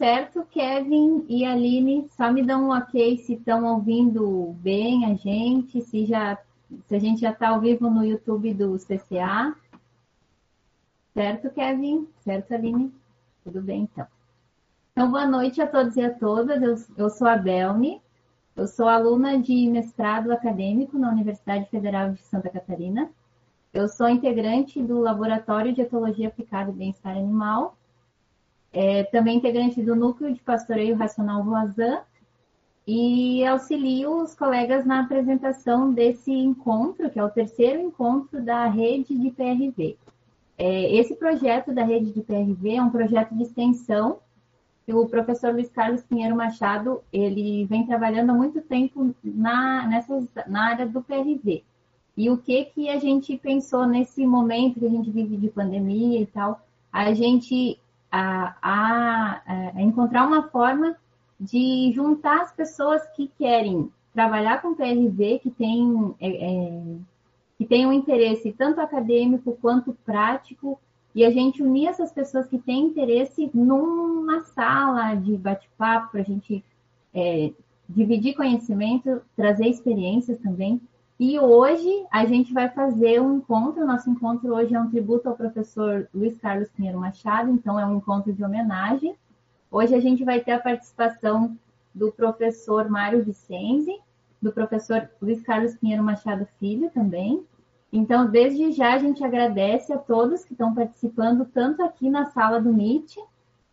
certo, Kevin e Aline. Só me dão um ok se estão ouvindo bem a gente, se, já, se a gente já está ao vivo no YouTube do CCA. Certo, Kevin? Certo, Aline? Tudo bem, então. Então, boa noite a todos e a todas. Eu, eu sou a Belni. Eu sou aluna de mestrado acadêmico na Universidade Federal de Santa Catarina. Eu sou integrante do Laboratório de Etologia Aplicada e Bem-Estar Animal é, também integrante do Núcleo de Pastoreio Racional Voazan e auxilio os colegas na apresentação desse encontro, que é o terceiro encontro da rede de PRV. É, esse projeto da rede de PRV é um projeto de extensão que o professor Luiz Carlos Pinheiro Machado ele vem trabalhando há muito tempo na, na área do PRV. E o que que a gente pensou nesse momento que a gente vive de pandemia e tal? A gente a, a, a encontrar uma forma de juntar as pessoas que querem trabalhar com PRV, que tem, é, é, que tem um interesse tanto acadêmico quanto prático, e a gente unir essas pessoas que têm interesse numa sala de bate-papo para a gente é, dividir conhecimento, trazer experiências também. E hoje a gente vai fazer um encontro. Nosso encontro hoje é um tributo ao professor Luiz Carlos Pinheiro Machado, então é um encontro de homenagem. Hoje a gente vai ter a participação do professor Mário Vicenzi, do professor Luiz Carlos Pinheiro Machado Filho também. Então, desde já a gente agradece a todos que estão participando, tanto aqui na sala do Meet,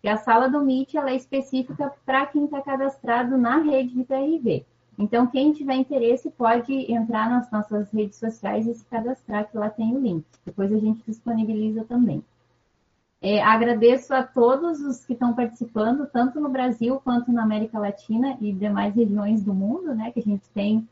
que a sala do Meet ela é específica para quem está cadastrado na rede de TRV. Então, quem tiver interesse pode entrar nas nossas redes sociais e se cadastrar, que lá tem o link. Depois a gente disponibiliza também. É, agradeço a todos os que estão participando, tanto no Brasil quanto na América Latina e demais regiões do mundo, né? Que a gente tem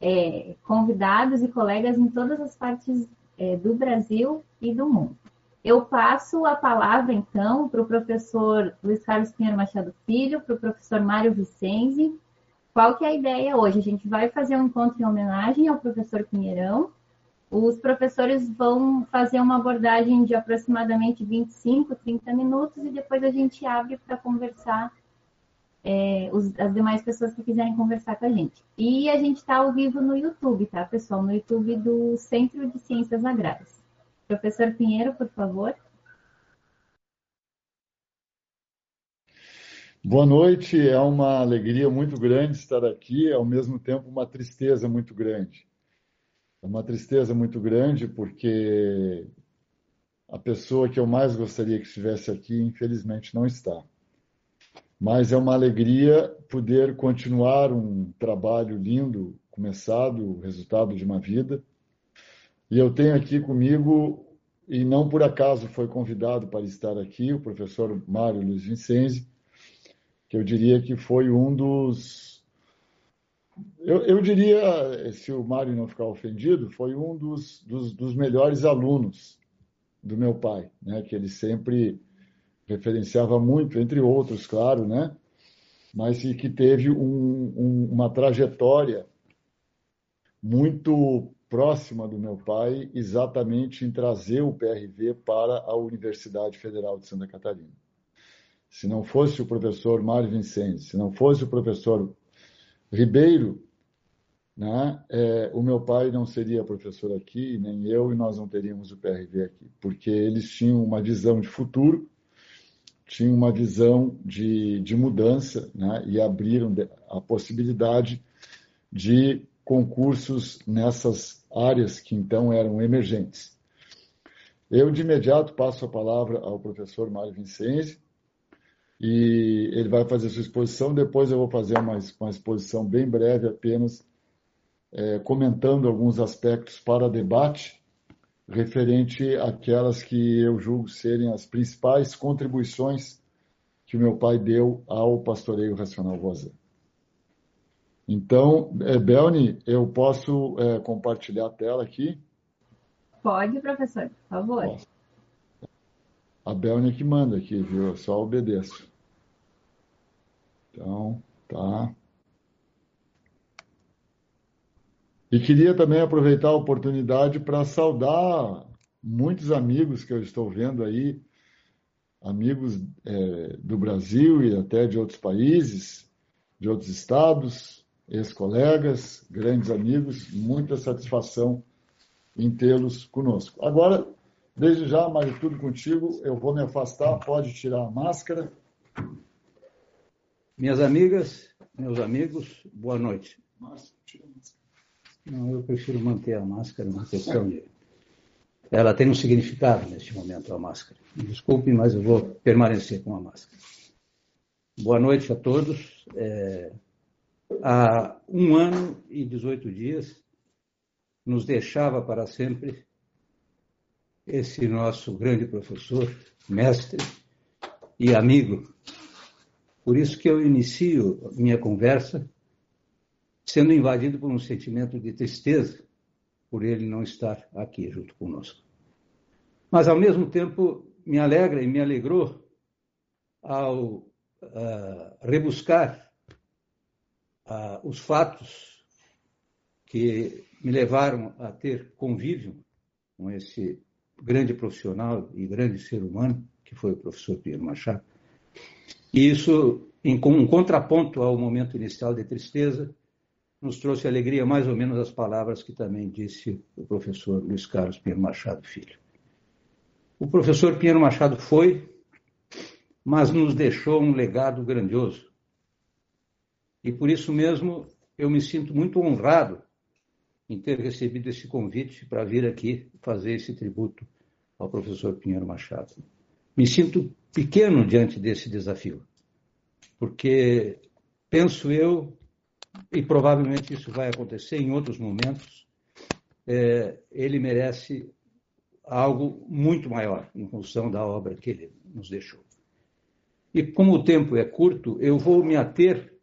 é, convidados e colegas em todas as partes é, do Brasil e do mundo. Eu passo a palavra, então, para o professor Luiz Carlos Pinheiro Machado Filho, para o professor Mário Vicenzi, qual que é a ideia hoje? A gente vai fazer um encontro em homenagem ao professor Pinheirão. Os professores vão fazer uma abordagem de aproximadamente 25, 30 minutos e depois a gente abre para conversar é, os, as demais pessoas que quiserem conversar com a gente. E a gente está ao vivo no YouTube, tá, pessoal? No YouTube do Centro de Ciências Agrárias. Professor Pinheiro, por favor. Boa noite, é uma alegria muito grande estar aqui, ao mesmo tempo uma tristeza muito grande. É uma tristeza muito grande porque a pessoa que eu mais gostaria que estivesse aqui, infelizmente, não está. Mas é uma alegria poder continuar um trabalho lindo, começado, o resultado de uma vida. E eu tenho aqui comigo, e não por acaso foi convidado para estar aqui, o professor Mário Luiz Vincenzi, que eu diria que foi um dos. Eu, eu diria, se o Mário não ficar ofendido, foi um dos, dos, dos melhores alunos do meu pai, né? que ele sempre referenciava muito, entre outros, claro, né? mas que teve um, um, uma trajetória muito próxima do meu pai, exatamente em trazer o PRV para a Universidade Federal de Santa Catarina se não fosse o professor Mário Vicente, se não fosse o professor Ribeiro, né, é, o meu pai não seria professor aqui, nem eu, e nós não teríamos o PRV aqui, porque eles tinham uma visão de futuro, tinham uma visão de, de mudança, né, e abriram a possibilidade de concursos nessas áreas que então eram emergentes. Eu, de imediato, passo a palavra ao professor Mário Vincenzi, e ele vai fazer sua exposição. Depois eu vou fazer uma, uma exposição bem breve, apenas é, comentando alguns aspectos para debate, referente àquelas que eu julgo serem as principais contribuições que o meu pai deu ao pastoreio racional Rosé. Então, é, Belni, eu posso é, compartilhar a tela aqui? Pode, professor, por favor. Posso. A Belni é que manda aqui, viu? Eu só obedeço. Então, tá. E queria também aproveitar a oportunidade para saudar muitos amigos que eu estou vendo aí amigos é, do Brasil e até de outros países, de outros estados, ex-colegas, grandes amigos, muita satisfação em tê-los conosco. Agora, desde já, Mário, tudo contigo, eu vou me afastar, pode tirar a máscara. Minhas amigas, meus amigos, boa noite. Não, eu prefiro manter a máscara, uma questão de ela tem um significado neste momento, a máscara. Desculpe, mas eu vou permanecer com a máscara. Boa noite a todos. É, há um ano e 18 dias, nos deixava para sempre esse nosso grande professor, mestre e amigo. Por isso que eu inicio minha conversa sendo invadido por um sentimento de tristeza por ele não estar aqui junto conosco. Mas, ao mesmo tempo, me alegra e me alegrou ao uh, rebuscar uh, os fatos que me levaram a ter convívio com esse grande profissional e grande ser humano, que foi o professor Pierre Machado. E isso, em um contraponto ao momento inicial de tristeza, nos trouxe alegria, mais ou menos as palavras que também disse o professor Luiz Carlos Pinheiro Machado Filho. O professor Pinheiro Machado foi, mas nos deixou um legado grandioso. E por isso mesmo eu me sinto muito honrado em ter recebido esse convite para vir aqui fazer esse tributo ao professor Pinheiro Machado. Me sinto pequeno diante desse desafio, porque penso eu e provavelmente isso vai acontecer em outros momentos, é, ele merece algo muito maior em função da obra que ele nos deixou. E como o tempo é curto, eu vou me ater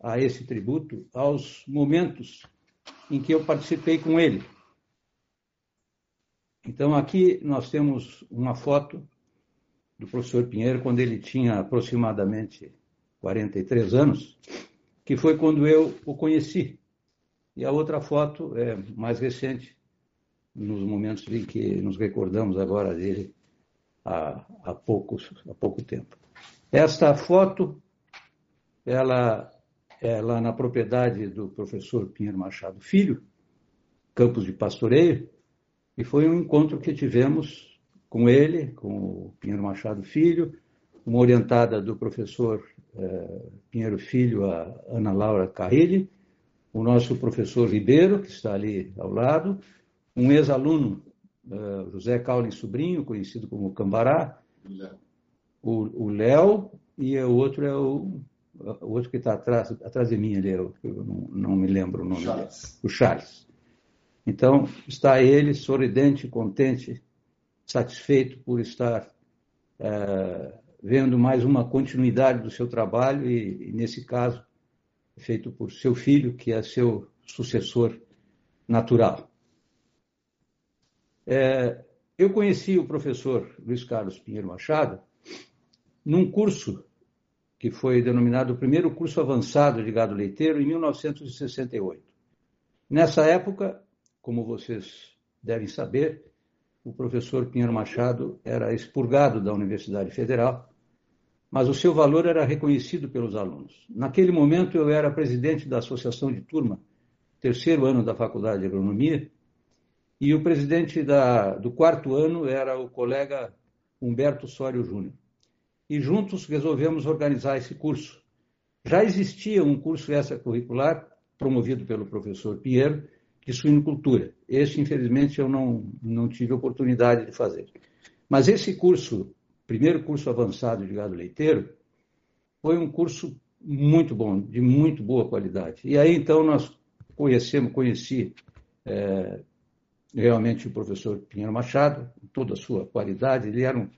a esse tributo aos momentos em que eu participei com ele. Então, aqui nós temos uma foto do professor Pinheiro quando ele tinha aproximadamente 43 anos que foi quando eu o conheci. E a outra foto é mais recente, nos momentos em que nos recordamos agora dele há, há, poucos, há pouco tempo. Esta foto, ela é lá na propriedade do professor Pinheiro Machado Filho, Campos de Pastoreio, e foi um encontro que tivemos com ele, com o Pinheiro Machado Filho, uma orientada do professor eh, Pinheiro Filho, a Ana Laura Carrilli, o nosso professor Ribeiro, que está ali ao lado, um ex-aluno, eh, José Caulin Sobrinho, conhecido como Cambará, o Léo, e o outro é o, o outro que está atrás, atrás de mim ali, eu não, não me lembro o nome Charles. dele, o Charles. Então, está ele sorridente, contente, satisfeito por estar é, vendo mais uma continuidade do seu trabalho e, e, nesse caso, feito por seu filho, que é seu sucessor natural. É, eu conheci o professor Luiz Carlos Pinheiro Machado num curso que foi denominado o primeiro curso avançado de gado leiteiro em 1968. Nessa época, como vocês devem saber, o professor Pinheiro Machado era expurgado da Universidade Federal mas o seu valor era reconhecido pelos alunos. Naquele momento, eu era presidente da associação de turma, terceiro ano da Faculdade de Agronomia, e o presidente da, do quarto ano era o colega Humberto Sório Júnior. E juntos resolvemos organizar esse curso. Já existia um curso extracurricular promovido pelo professor Pinheiro, de suinocultura. Esse, infelizmente, eu não, não tive oportunidade de fazer. Mas esse curso primeiro curso avançado de gado leiteiro, foi um curso muito bom, de muito boa qualidade. E aí, então, nós conhecemos, conheci é, realmente o professor Pinheiro Machado, toda a sua qualidade. Ele era, um,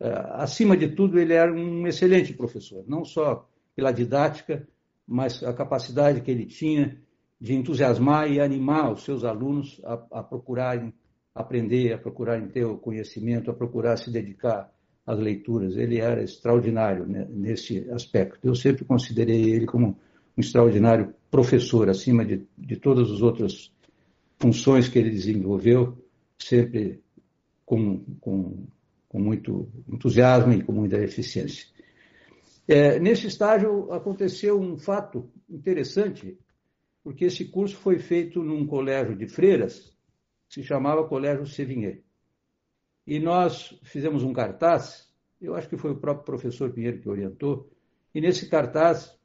é, acima de tudo, ele era um excelente professor, não só pela didática, mas a capacidade que ele tinha de entusiasmar e animar os seus alunos a, a procurarem aprender, a procurarem ter o conhecimento, a procurar se dedicar as leituras. Ele era extraordinário né, nesse aspecto. Eu sempre considerei ele como um extraordinário professor, acima de, de todas as outras funções que ele desenvolveu, sempre com, com, com muito entusiasmo e com muita eficiência. É, nesse estágio aconteceu um fato interessante, porque esse curso foi feito num colégio de freiras, que se chamava Colégio Sevigné. E nós fizemos um cartaz, eu acho que foi o próprio professor Pinheiro que orientou, e nesse cartaz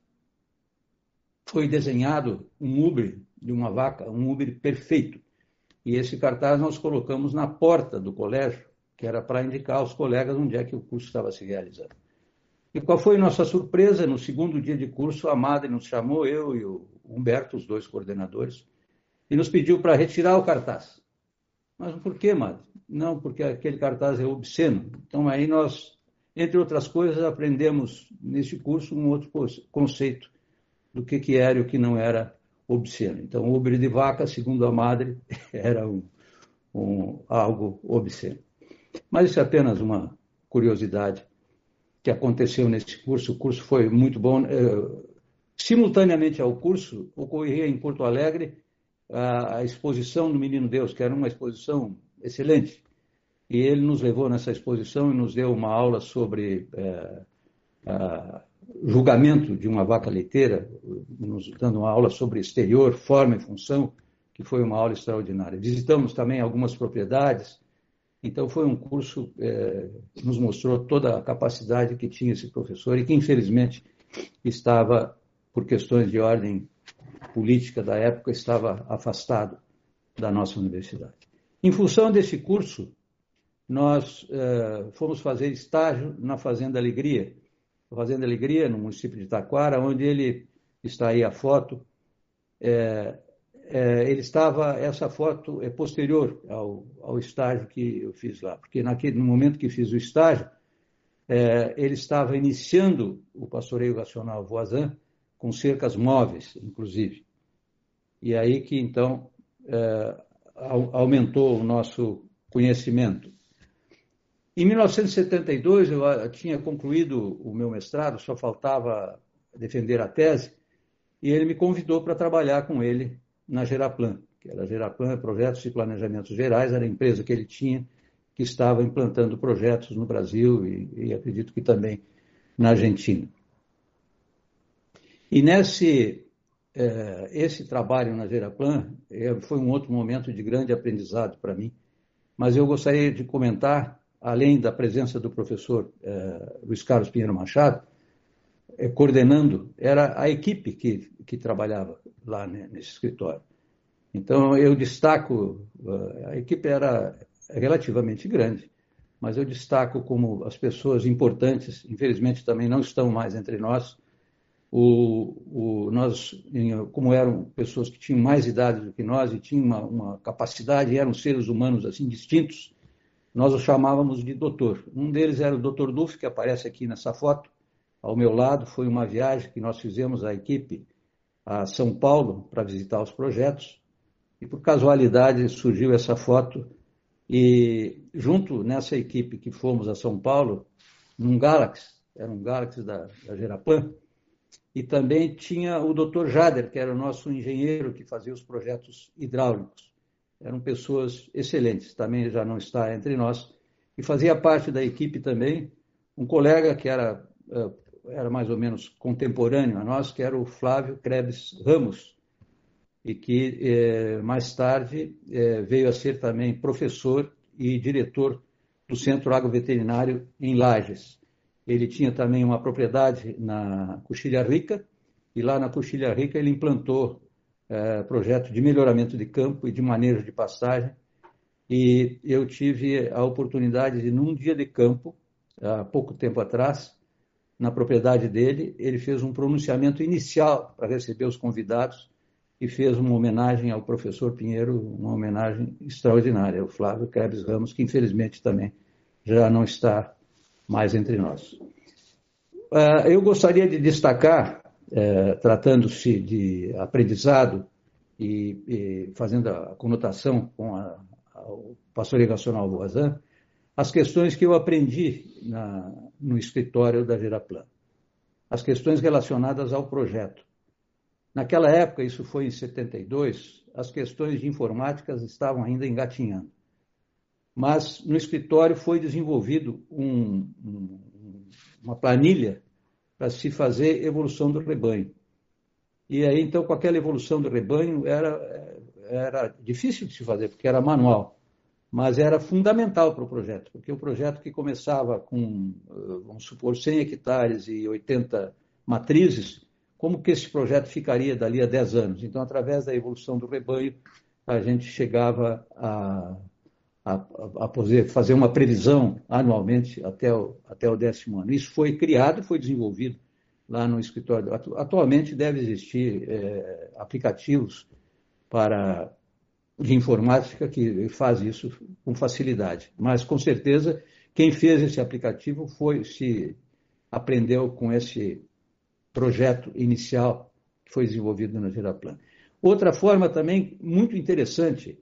foi desenhado um Uber de uma vaca, um Uber perfeito. E esse cartaz nós colocamos na porta do colégio, que era para indicar aos colegas onde é que o curso estava se realizando. E qual foi nossa surpresa? No segundo dia de curso, a Madre nos chamou, eu e o Humberto, os dois coordenadores, e nos pediu para retirar o cartaz. Mas por que, Madre? Não, porque aquele cartaz é obsceno. Então aí nós, entre outras coisas, aprendemos nesse curso um outro conceito do que, que era e o que não era obsceno. Então, o ubre de vaca, segundo a Madre, era um, um, algo obsceno. Mas isso é apenas uma curiosidade que aconteceu nesse curso. O curso foi muito bom. É, simultaneamente ao curso, ocorria em Porto Alegre a, exposição do Menino Deus, que era uma exposição excelente. E ele nos levou nessa exposição e nos deu uma aula sobre é, a, julgamento de uma vaca leiteira, nos dando uma aula sobre exterior, forma e função, que foi uma aula extraordinária. Visitamos também algumas propriedades, então foi um curso é, que nos mostrou toda a capacidade que tinha esse professor e que infelizmente estava, por questões de ordem política da época, estava afastado da nossa universidade. Em função desse curso, nós é, fomos fazer estágio na Fazenda Alegria, Fazenda Alegria, no município de Taquara, onde ele está aí a foto. É, é, ele estava, essa foto é posterior ao, ao, estágio que eu fiz lá, porque naquele, no momento que fiz o estágio, é, ele estava iniciando o pastoreio racional Voisin com cercas móveis, inclusive. E aí que então é, aumentou o nosso conhecimento. Em 1972 eu ah, tinha concluído o meu mestrado, só faltava defender a tese, e ele me convidou para trabalhar com ele na Geraplan, que era a Geraplan Projetos e Planejamentos Gerais, era a empresa que ele tinha, que estava implantando projetos no Brasil e, e acredito que também na Argentina. E nesse eh, esse trabalho na Geraplan eh, foi um outro momento de grande aprendizado para mim, mas eu gostaria de comentar, além da presença do professor eh, Luiz Carlos Pinheiro Machado, coordenando, era a equipe que, que trabalhava lá nesse escritório. Então, eu destaco, a equipe era relativamente grande, mas eu destaco como as pessoas importantes, infelizmente também não estão mais entre nós, o, o, nós, como eram pessoas que tinham mais idade do que nós e tinham uma, uma capacidade, eram seres humanos assim distintos, nós os chamávamos de doutor. Um deles era o doutor Duff, que aparece aqui nessa foto, ao meu lado. Foi uma viagem que nós fizemos, a equipe, a São Paulo para visitar os projetos e por casualidade surgiu essa foto e junto nessa equipe que fomos a São Paulo, num Galaxy, era um Galaxy da, da Gerapan, e também tinha o Dr. Jader, que era o nosso engenheiro que fazia os projetos hidráulicos. Eram pessoas excelentes, também já não está entre nós, e fazia parte da equipe também um colega que era eh, era mais ou menos contemporâneo a nós, que era o Flávio Krebs Ramos, e que eh, mais tarde eh, veio a ser também professor e diretor do Centro Agroveterinário em Lages. Ele tinha também uma propriedade na Coxilha Rica, e lá na Coxilha Rica ele implantou eh, projeto de melhoramento de campo e de manejo de pastagem, e eu tive a oportunidade de, num dia de campo, há pouco tempo atrás, na propriedade dele, ele fez um pronunciamento inicial para receber os convidados e fez uma homenagem ao professor Pinheiro, uma homenagem extraordinária, o Flávio Krebs Ramos, que infelizmente também já não está mais entre nós. Ah, eu gostaria de destacar, eh, tratando-se de aprendizado e, fazendo a conotação com o pastor Nacional Voisin, as questões que eu aprendi na, no escritório da Geraplan, as questões relacionadas ao projeto. Naquela época, isso foi em 72, as questões de informática estavam ainda engatinhando. Mas no escritório foi desenvolvido um, um, uma planilha para se fazer evolução do rebanho. E aí, então, com aquela evolução do rebanho, era, era difícil de se fazer, porque era manual, mas era fundamental para o projeto, porque o projeto que começava com, vamos supor, 100 hectares e 80 matrizes, como que esse projeto ficaria dali a 10 anos? Então, através da evolução do rebanho, a gente chegava a a, a, poder fazer uma previsão anualmente até o, até o décimo ano. Isso foi criado, foi desenvolvido lá no escritório. Atualmente deve existir é, aplicativos para de informática que faz isso com facilidade. Mas com certeza quem fez esse aplicativo foi se aprendeu com esse projeto inicial que foi desenvolvido na Giraplan. Outra forma também muito interessante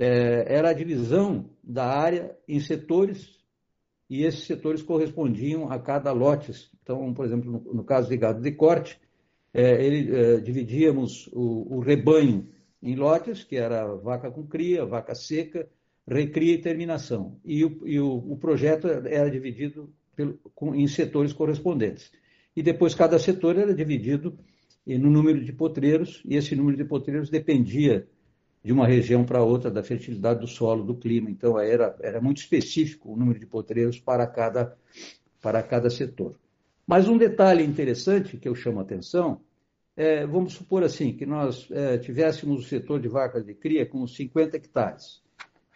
é, era a divisão da área em setores e esses setores correspondiam a cada lotes. Então, por exemplo, no, no caso de gado de corte, é, ele, é, dividíamos o, o, rebanho em lotes, que era vaca com cria, vaca seca, recria e terminação. E o, e o, o projeto era dividido pelo, com, em setores correspondentes. E depois cada setor era dividido no número de potreiros, e esse número de potreiros dependia de uma região para outra, da fertilidade do solo, do clima. Então, era, era muito específico o número de potreiros para cada, para cada setor. Mas um detalhe interessante que eu chamo a atenção é, vamos supor assim, que nós é, tivéssemos o setor de vacas de cria com 50 hectares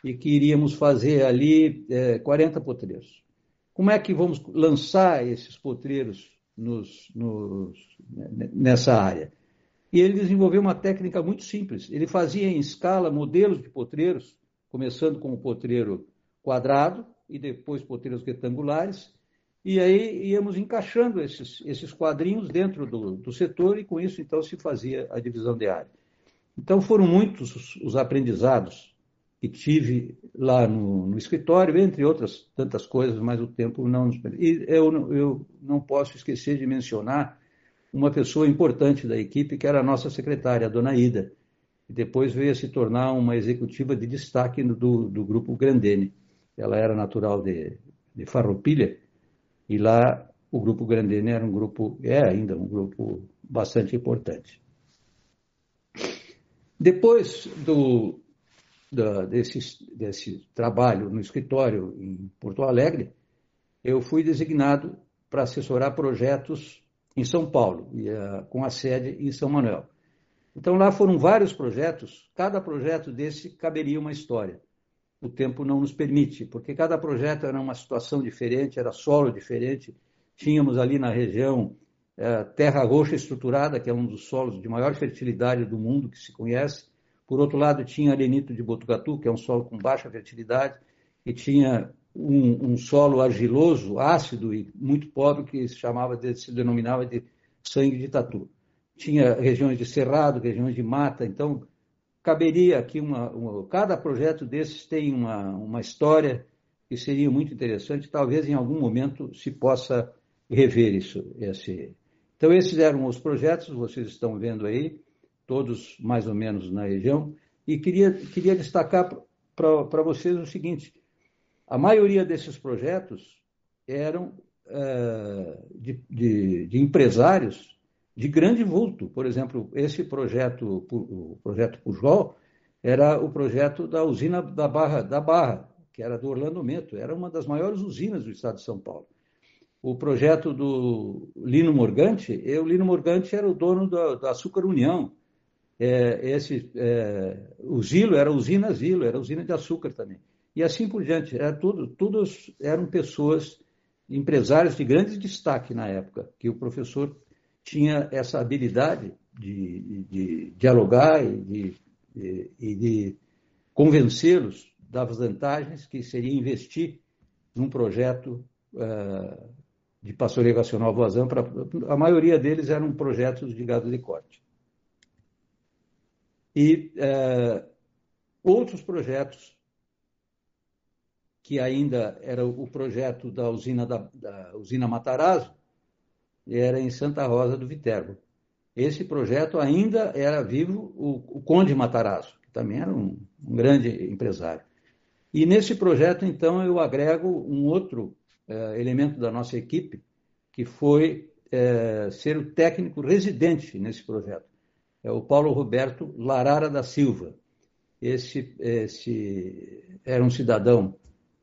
e que iríamos fazer ali é, 40 potreiros. Como é que vamos lançar esses potreiros nos, nos, nessa área? E ele desenvolveu uma técnica muito simples. Ele fazia em escala modelos de potreiros, começando com o potreiro quadrado e depois potreiros retangulares, e aí íamos encaixando esses, esses quadrinhos dentro do, do setor e com isso então se fazia a divisão de área. Então foram muitos os, os aprendizados que tive lá no, no, escritório, entre outras tantas coisas, mas o tempo não nos permite. E eu, eu não posso esquecer de mencionar uma pessoa importante da equipe, que era a nossa secretária, a dona Ida, e depois veio a se tornar uma executiva de destaque do, do grupo Grandene. Ela era natural de, de Farroupilha, e lá o grupo Grandene era um grupo, é ainda um grupo bastante importante. Depois do, da, desse, desse trabalho no escritório em Porto Alegre, eu fui designado para assessorar projetos em São Paulo, e, uh, com a sede em São Manuel. Então lá foram vários projetos, cada projeto desse caberia uma história. O tempo não nos permite, porque cada projeto era uma situação diferente, era solo diferente. Tínhamos ali na região uh, terra roxa estruturada, que é um dos solos de maior fertilidade do mundo que se conhece. Por outro lado, tinha arenito de Botucatu, que é um solo com baixa fertilidade, e tinha um, um, solo argiloso, ácido e muito pobre, que se chamava de, se denominava de sangue de tatu. Tinha regiões de cerrado, regiões de mata, então caberia aqui uma, uma cada projeto desses tem uma, uma história que seria muito interessante, talvez em algum momento se possa rever isso. Esse. Então esses eram os projetos, vocês estão vendo aí, todos mais ou menos na região, e queria, queria destacar para vocês o seguinte, a maioria desses projetos eram é, de, de, de, empresários de grande vulto. Por exemplo, esse projeto, o projeto Pujol, era o projeto da usina da Barra, da Barra, que era do Orlando Mento, era uma das maiores usinas do estado de São Paulo. O projeto do Lino Morgante, o Lino Morgante era o dono da, da Açúcar União. É, esse, é, o Zilo era usina Zilo, era usina de açúcar também e assim por diante. Era tudo, todos eram pessoas, empresários de grande destaque na época, que o professor tinha essa habilidade de, de, de dialogar e de, de, de convencê-los das vantagens que seria investir num projeto uh, de pastoreio racional vazão. Pra, a maioria deles eram projetos de gado de corte. E uh, outros projetos que ainda era o projeto da usina, da, da usina Matarazzo, era em Santa Rosa do Viterbo. Esse projeto ainda era vivo o, o Conde Matarazzo, que também era um, um grande empresário. E nesse projeto, então, eu agrego um outro é, elemento da nossa equipe, que foi é, ser o técnico residente nesse projeto. É o Paulo Roberto Larara da Silva. Esse, esse era um cidadão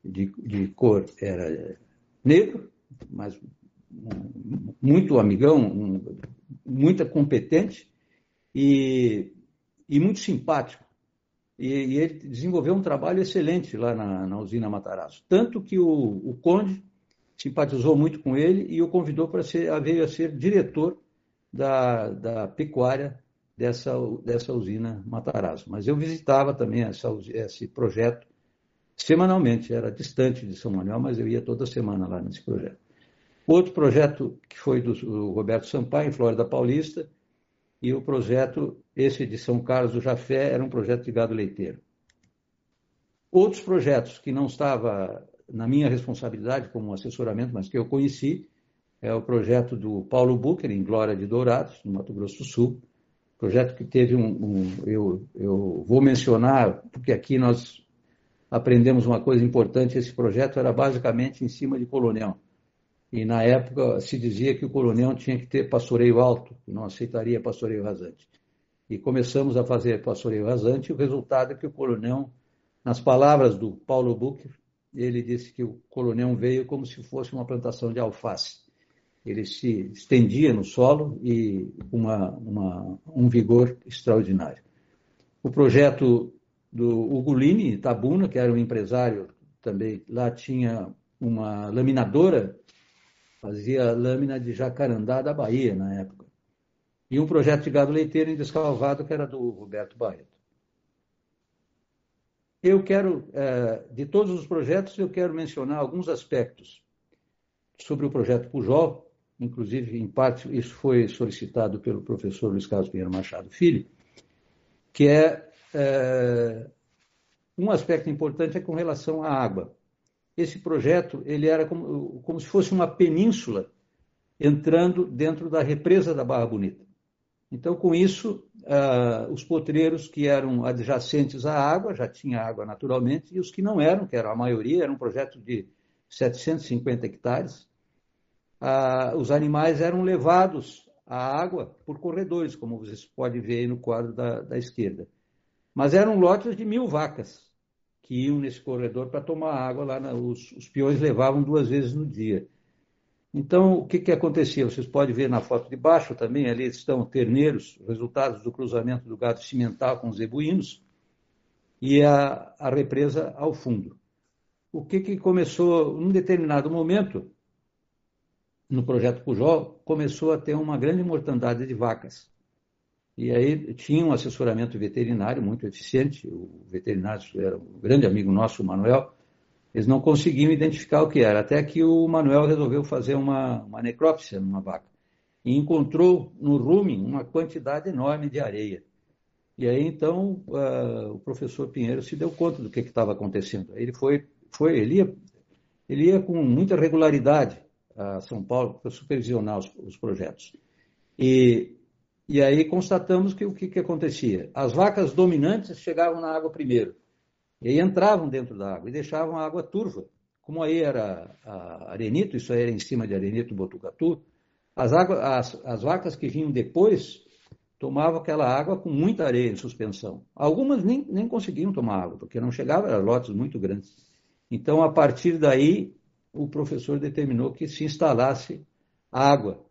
de, de cor, era negro, mas muito amigão, um, muito competente e, e muito simpático. E, e, ele desenvolveu um trabalho excelente lá na, na usina Matarazzo. Tanto que o, o, Conde simpatizou muito com ele e o convidou para ser, veio a ser diretor da, da pecuária dessa, dessa usina Matarazzo. Mas eu visitava também essa, esse projeto semanalmente, era distante de São Manuel, mas eu ia toda semana lá nesse projeto. Outro projeto que foi do, Roberto Sampaio, em Flórida Paulista, e o projeto, esse de São Carlos do Jafé, era um projeto de gado leiteiro. Outros projetos que não estava na minha responsabilidade como assessoramento, mas que eu conheci, é o projeto do Paulo Bucher, em Glória de Dourados, no Mato Grosso do Sul. Projeto que teve um. um eu, eu vou mencionar, porque aqui nós aprendemos uma coisa importante: esse projeto era basicamente em cima de Colonial. E na época se dizia que o coronel tinha que ter pastoreio alto, que não aceitaria pastoreio rasante. E começamos a fazer pastoreio rasante, e o resultado é que o coronel, nas palavras do Paulo Bucher, ele disse que o coronel veio como se fosse uma plantação de alface. Ele se estendia no solo e uma, uma, um vigor extraordinário. O projeto do Ugolini Tabuna, que era um empresário também, lá tinha uma laminadora fazia lâmina de jacarandá da Bahia na época. E um projeto de gado leiteiro em Descalvado, que era do Roberto Barreto. Eu quero, é, de todos os projetos, eu quero mencionar alguns aspectos sobre o projeto Pujol, inclusive, em parte, isso foi solicitado pelo professor Luiz Carlos Pinheiro Machado Filho, que é, é um aspecto importante é com relação à água esse projeto ele era como, como se fosse uma península entrando dentro da represa da Barra Bonita. Então, com isso, uh, os potreiros que eram adjacentes à água, já tinha água naturalmente, e os que não eram, que era a maioria, era um projeto de 750 hectares, uh, os animais eram levados à água por corredores, como vocês podem ver aí no quadro da, da esquerda. Mas eram lotes de mil vacas que iam nesse corredor para tomar água lá. Na, os, os, peões levavam duas vezes no dia. Então, o que, que acontecia? Vocês podem ver na foto de baixo também, ali estão terneiros, resultados do cruzamento do gado cimental com os zebuínos, e a, a represa ao fundo. O que, que começou, num determinado momento, no projeto Pujol, começou a ter uma grande mortandade de vacas. E aí tinha um assessoramento veterinário muito eficiente, o veterinário era um grande amigo nosso, o Manuel, eles não conseguiam identificar o que era, até que o Manuel resolveu fazer uma, uma necrópsia numa vaca e encontrou no rumen uma quantidade enorme de areia. E aí então uh, o professor Pinheiro se deu conta do que estava acontecendo. Ele foi, foi ele, ia, ele ia com muita regularidade a São Paulo para supervisionar os, os projetos. E e aí constatamos que o que, que acontecia? As vacas dominantes chegavam na água primeiro. E aí entravam dentro da água e deixavam a água turva. Como aí era arenito, isso aí era em cima de arenito botucatu, as, as, as vacas que vinham depois tomavam aquela água com muita areia em suspensão. Algumas nem, nem conseguiam tomar água, porque não chegava, eram lotes muito grandes. Então, a partir daí, o professor determinou que se instalasse água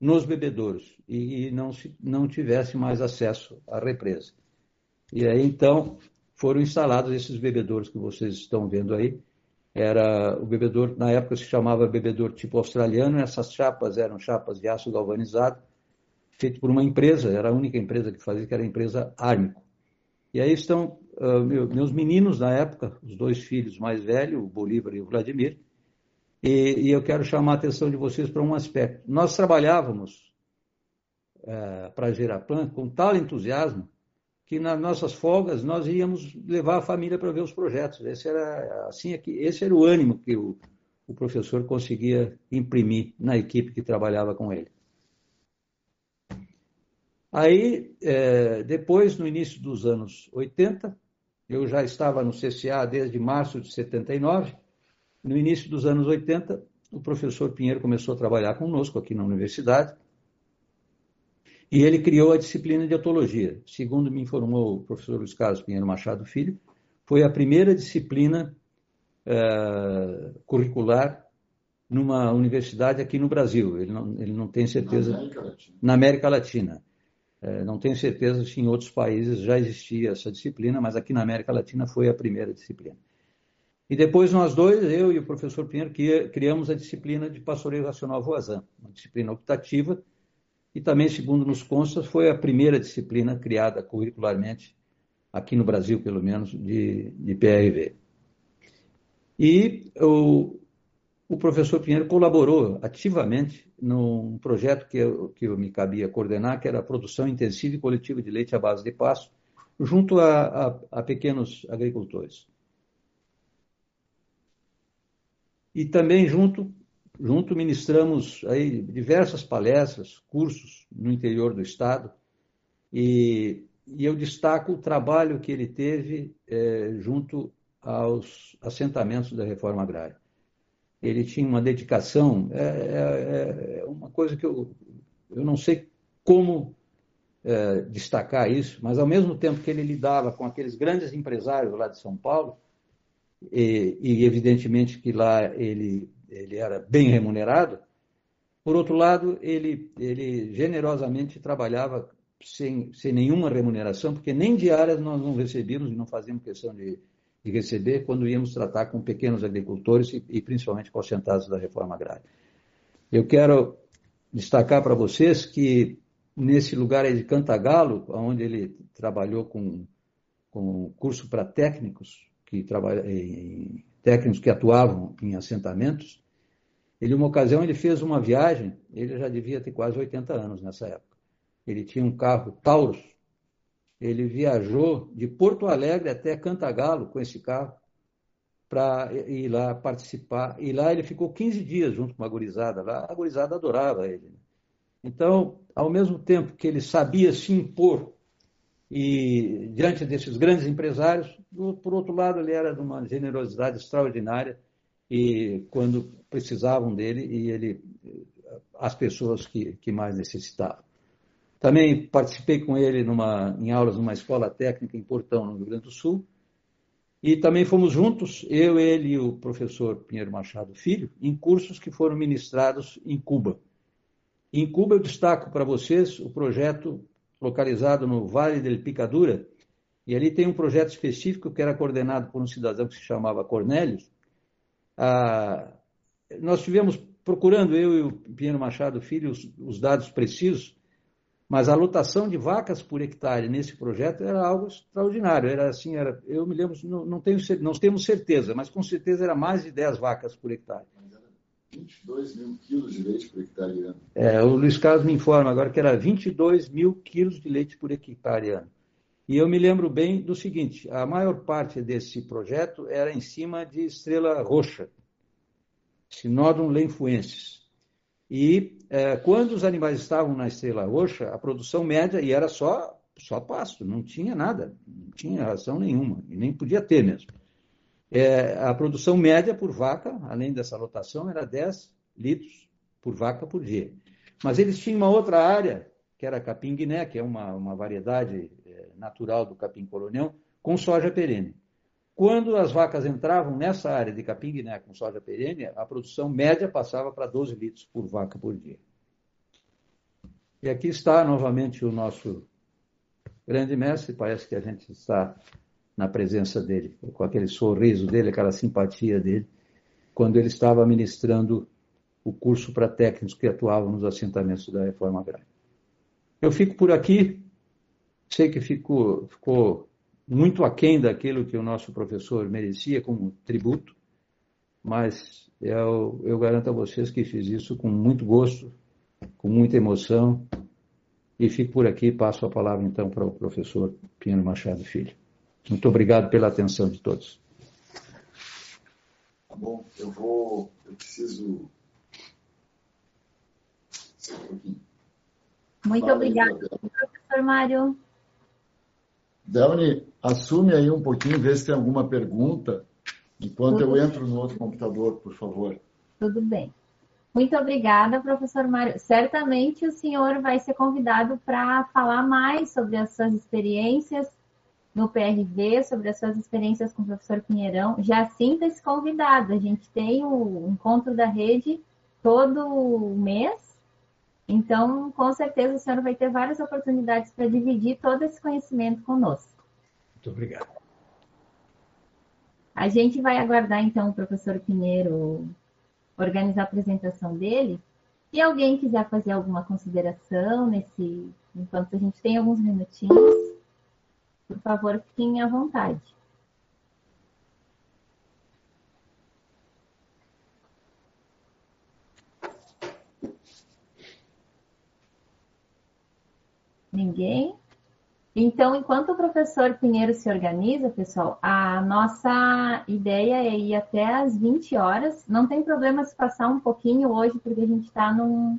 nos bebedouros e, não, se, não tivesse mais acesso à represa. E aí, então, foram instalados esses bebedouros que vocês estão vendo aí. Era o bebedouro, na época se chamava bebedouro tipo australiano, essas chapas eram chapas de aço galvanizado, feito por uma empresa, era a única empresa que fazia, que era a empresa Armico. E aí estão uh, meus meninos na época, os dois filhos mais velhos, o Bolívar e o Vladimir, e, e eu quero chamar a atenção de vocês para um aspecto. Nós trabalhávamos é, para a Gerapan com tal entusiasmo que nas nossas folgas nós íamos levar a família para ver os projetos. Esse era assim aqui, é esse era o ânimo que o, o professor conseguia imprimir na equipe que trabalhava com ele. Aí, é, depois, no início dos anos 80, Eu já estava no CCA desde março de 79. No início dos anos 80, o professor Pinheiro começou a trabalhar conosco aqui na universidade e ele criou a disciplina de etologia. Segundo me informou o professor Luiz Carlos Pinheiro Machado Filho, foi a primeira disciplina uh, curricular numa universidade aqui no Brasil. Ele não, ele não tem certeza. Na América Latina. Na América Latina. Uh, não tenho certeza se em outros países já existia essa disciplina, mas aqui na América Latina foi a primeira disciplina. E depois nós dois, eu e o professor Pinheiro, criamos a disciplina de pastoreio racional voazan, uma disciplina optativa e também, segundo nos consta, foi a primeira disciplina criada curricularmente, aqui no Brasil, pelo menos, de, de PRV. E o, o professor Pinheiro colaborou ativamente num projeto que eu, que eu me cabia coordenar, que era a produção intensiva e coletiva de leite à base de pasto, junto a, a, a pequenos agricultores. E também junto junto ministramos aí diversas palestras, cursos no interior do estado e, e eu destaco o trabalho que ele teve é, junto aos assentamentos da reforma agrária. Ele tinha uma dedicação, é, é, é uma coisa que eu, eu não sei como é, destacar isso, mas ao mesmo tempo que ele lidava com aqueles grandes empresários lá de São Paulo, e, e evidentemente que lá ele ele era bem remunerado. Por outro lado, ele, ele generosamente trabalhava sem, sem nenhuma remuneração, porque nem diárias nós não recebíamos e não fazíamos questão de, de receber quando íamos tratar com pequenos agricultores e, e principalmente com os sentados da reforma agrária. Eu quero destacar para vocês que nesse lugar aí de Cantagalo, onde ele trabalhou com, com curso para técnicos, que trabalha, técnicos que atuavam em assentamentos, ele, uma ocasião, ele fez uma viagem, ele já devia ter quase 80 anos nessa época. Ele tinha um carro Taurus. Ele viajou de Porto Alegre até Cantagalo com esse carro para ir lá participar. E lá ele ficou 15 dias junto com uma gurizada lá. A gurizada adorava ele. Né? Então, ao mesmo tempo que ele sabia se impor e diante desses grandes empresários, por outro lado, ele era de uma generosidade extraordinária e quando precisavam dele e ele as pessoas que, que mais necessitavam. Também participei com ele numa, em aulas numa escola técnica em Portão, no Rio Grande do Sul. E também fomos juntos, eu, ele e o professor Pinheiro Machado Filho, em cursos que foram ministrados em Cuba. Em Cuba, eu destaco para vocês o projeto localizado no Vale del Picadura, e ali tem um projeto específico que era coordenado por um cidadão que se chamava Cornélios, ah, nós tivemos procurando, eu e o Pinheiro Machado Filho, os, os, dados precisos, mas a lotação de vacas por hectare nesse projeto era algo extraordinário. Era assim, era, eu me lembro, não, não, tenho, não temos certeza, mas com certeza era mais de 10 vacas por hectare. 22 mil quilos de leite por hectare ano. É, o Luiz Carlos me informa agora que era 22 mil quilos de leite por hectare ano. E eu me lembro bem do seguinte: a maior parte desse projeto era em cima de estrela roxa, Sinodon lenfuensis. E é, quando os animais estavam na estrela roxa, a produção média, e era só, só pasto, não tinha nada, não tinha ração nenhuma, e nem podia ter mesmo. É, a produção média por vaca, além dessa lotação, era 10 litros por vaca por dia. Mas eles tinham uma outra área, que era capim guiné, que é uma, uma variedade natural do capim colonial, com soja perene. Quando as vacas entravam nessa área de capim guiné com soja perene, a produção média passava para 12 litros por vaca por dia. E aqui está novamente o nosso grande mestre, parece que a gente está na presença dele, com aquele sorriso dele, aquela simpatia dele, quando ele estava ministrando o curso para técnicos que atuavam nos assentamentos da reforma agrária. Eu fico por aqui, Sei que ficou, ficou muito aquém daquilo que o nosso professor merecia como tributo, mas eu, eu garanto a vocês que fiz isso com muito gosto, com muita emoção, e fico por aqui e passo a palavra então para o professor Pinheiro Machado Filho. Muito obrigado pela atenção de todos. Tá bom, eu vou, eu preciso. Muito obrigado, professor Mário. Delni, assume aí um pouquinho, vê se tem alguma pergunta, enquanto Tudo eu entro no outro computador, por favor. Tudo bem. Muito obrigada, professor Mário. Certamente o senhor vai ser convidado para falar mais sobre as suas experiências no PRV, sobre as suas experiências com o professor Pinheirão. Já sinta-se convidado. A gente tem o encontro da rede todo mês. Então, com certeza, o senhor vai ter várias oportunidades para dividir todo esse conhecimento conosco. Muito obrigado. A gente vai aguardar, então, o professor Pinheiro organizar a apresentação dele. Se alguém quiser fazer alguma consideração nesse, enquanto a gente tem alguns minutinhos, por favor, fiquem à vontade. Ninguém? Então, enquanto o professor Pinheiro se organiza, pessoal, a nossa ideia é ir até às 20 horas. Não tem problema se passar um pouquinho hoje, porque a gente está num,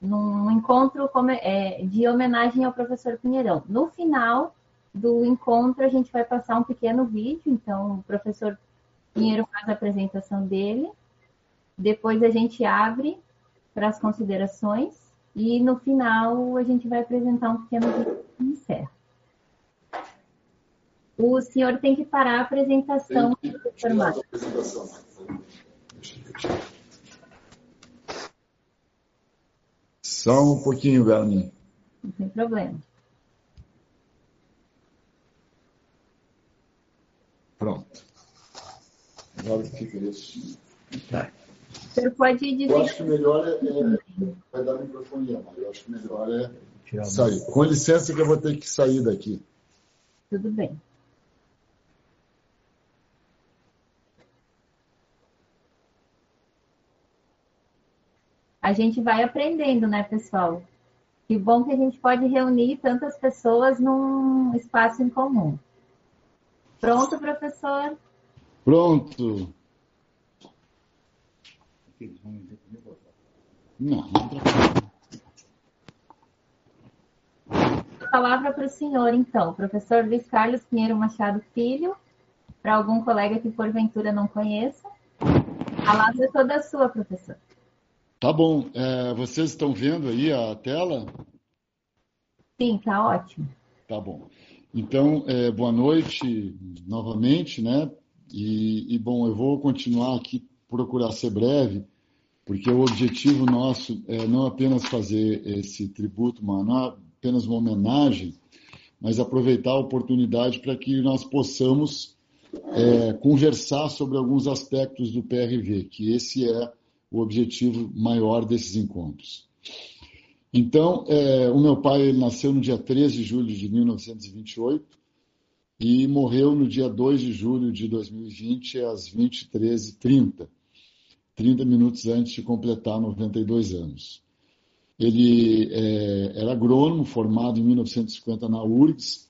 num encontro é, de homenagem ao professor Pinheirão. No final, do encontro, a gente vai passar um pequeno vídeo. Então, o professor Pinheiro faz a apresentação dele. Depois, a gente abre para as considerações. E no final, a gente vai apresentar um pequeno vídeo encerra. O senhor tem que parar a apresentação, Márcio. Só um pouquinho, Garmin. Não tem problema. Pronto. Agora fica isso. Tá. Senhor pode dizer. Eu acho que melhor é. é vai dar microfone, mas eu acho que melhor é sair. Com licença, que eu vou ter que sair daqui. Tudo bem. A gente vai aprendendo, né, pessoal? Que bom que a gente pode reunir tantas pessoas num espaço em comum. Pronto, professor? Pronto. Não, Palavra para o senhor, então. Professor Luiz Carlos Pinheiro Machado Filho, para algum colega que porventura não conheça. A palavra é toda sua, professor. Tá bom. É, vocês estão vendo aí a tela? Sim, tá ótimo. Tá bom. Então, é, boa noite novamente, né? E, e, bom, eu vou continuar aqui, procurar ser breve, porque o objetivo nosso é não apenas fazer esse tributo, não apenas uma homenagem, mas aproveitar a oportunidade para que nós possamos é, conversar sobre alguns aspectos do PRV, que esse é o objetivo maior desses encontros. Então, é, o meu pai ele nasceu no dia 13 de julho de 1928 e morreu no dia 2 de julho de 2020, às 23h30, 30 minutos antes de completar 92 anos. Ele é, era agrônomo, formado em 1950 na URGS,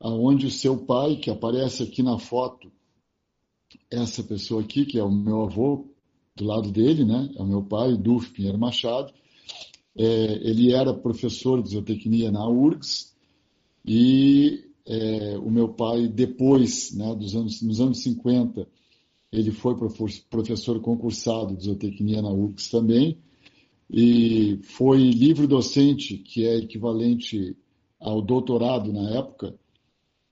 aonde o seu pai, que aparece aqui na foto, essa pessoa aqui, que é o meu avô, do lado dele, né? É o meu pai, Dulf Pinheiro Machado, é, ele era professor de zootecnia na URGS e é, o meu pai, depois, né, dos anos, nos anos 50, ele foi professor concursado de zootecnia na URGS também e foi livre docente, que é equivalente ao doutorado na época,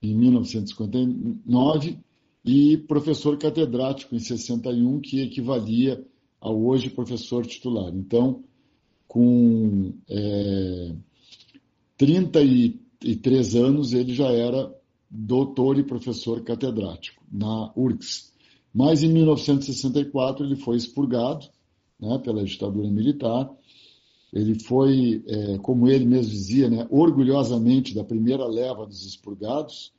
em 1959, e professor catedrático em 61, que equivalia ao hoje professor titular. Então, com é, 33 anos, ele já era doutor e professor catedrático na URGS. Mas em 1964 ele foi expurgado né, pela ditadura militar. Ele foi, é, como ele mesmo dizia, né, orgulhosamente da primeira leva dos expurgados.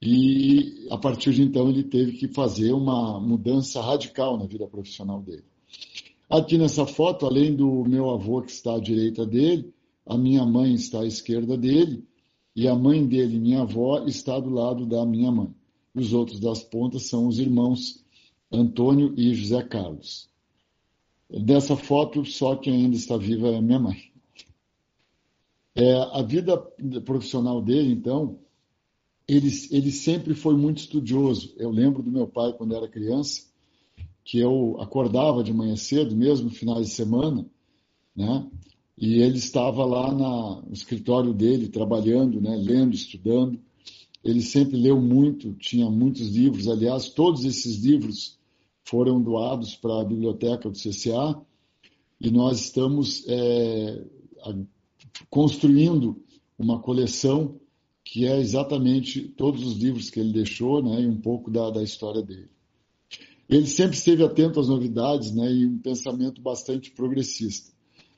E a partir de então ele teve que fazer uma mudança radical na vida profissional dele. Aqui nessa foto, além do meu avô que está à direita dele, a minha mãe está à esquerda dele e a mãe dele, minha avó, está do lado da minha mãe. Os outros das pontas são os irmãos Antônio e José Carlos. Dessa foto, só quem ainda está viva é minha mãe. É, a vida profissional dele, então, ele, ele sempre foi muito estudioso. Eu lembro do meu pai quando era criança, que eu acordava de manhã cedo, mesmo final de semana, né? E ele estava lá na, no escritório dele, trabalhando, né? lendo, estudando. Ele sempre leu muito, tinha muitos livros. Aliás, todos esses livros foram doados para a biblioteca do CCA e nós estamos é, construindo uma coleção que é exatamente todos os livros que ele deixou né, e um pouco da, da história dele. Ele sempre esteve atento às novidades né, e um pensamento bastante progressista.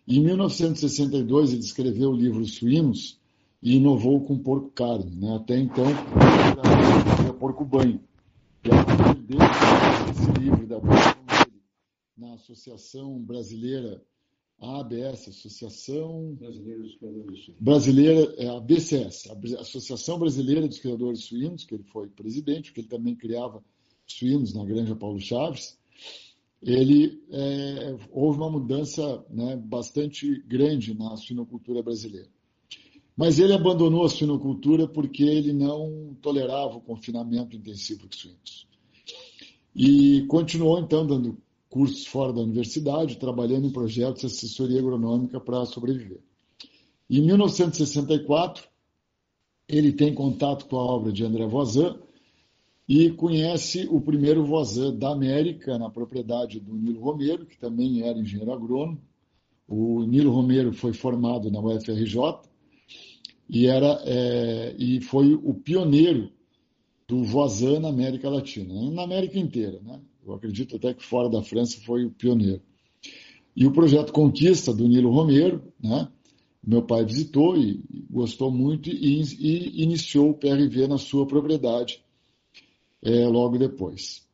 Em 1962, ele escreveu o livro Suínos e inovou com porco carne. Né? Até então, era porco banho. E a partir dele, esse livro da na Associação Brasileira a ABS, Associação Brasileira dos Criadores Suínos. Brasileira, é a BCS, a Associação Brasileira dos Criadores Suínos, que ele foi presidente, porque ele também criava suínos na Granja Paulo Chaves. Ele é, houve uma mudança né, bastante grande na suinocultura brasileira. Mas ele abandonou a suinocultura porque ele não tolerava o confinamento intensivo de suínos. E continuou, então, dando cursos fora da universidade, trabalhando em projetos de assessoria agronômica para sobreviver. Em 1964, ele tem contato com a obra de André Voisin e conhece o primeiro Voisin da América na propriedade do Nilo Romero, que também era engenheiro agrônomo. O Nilo Romero foi formado na UFRJ e, era, é, e foi o pioneiro do Voisin na América Latina, na América inteira. Né? Eu acredito até que fora da França foi o pioneiro. E o projeto Conquista, do Nilo Romero, né? meu pai visitou e gostou muito e, e iniciou o PRV na sua propriedade é, logo depois.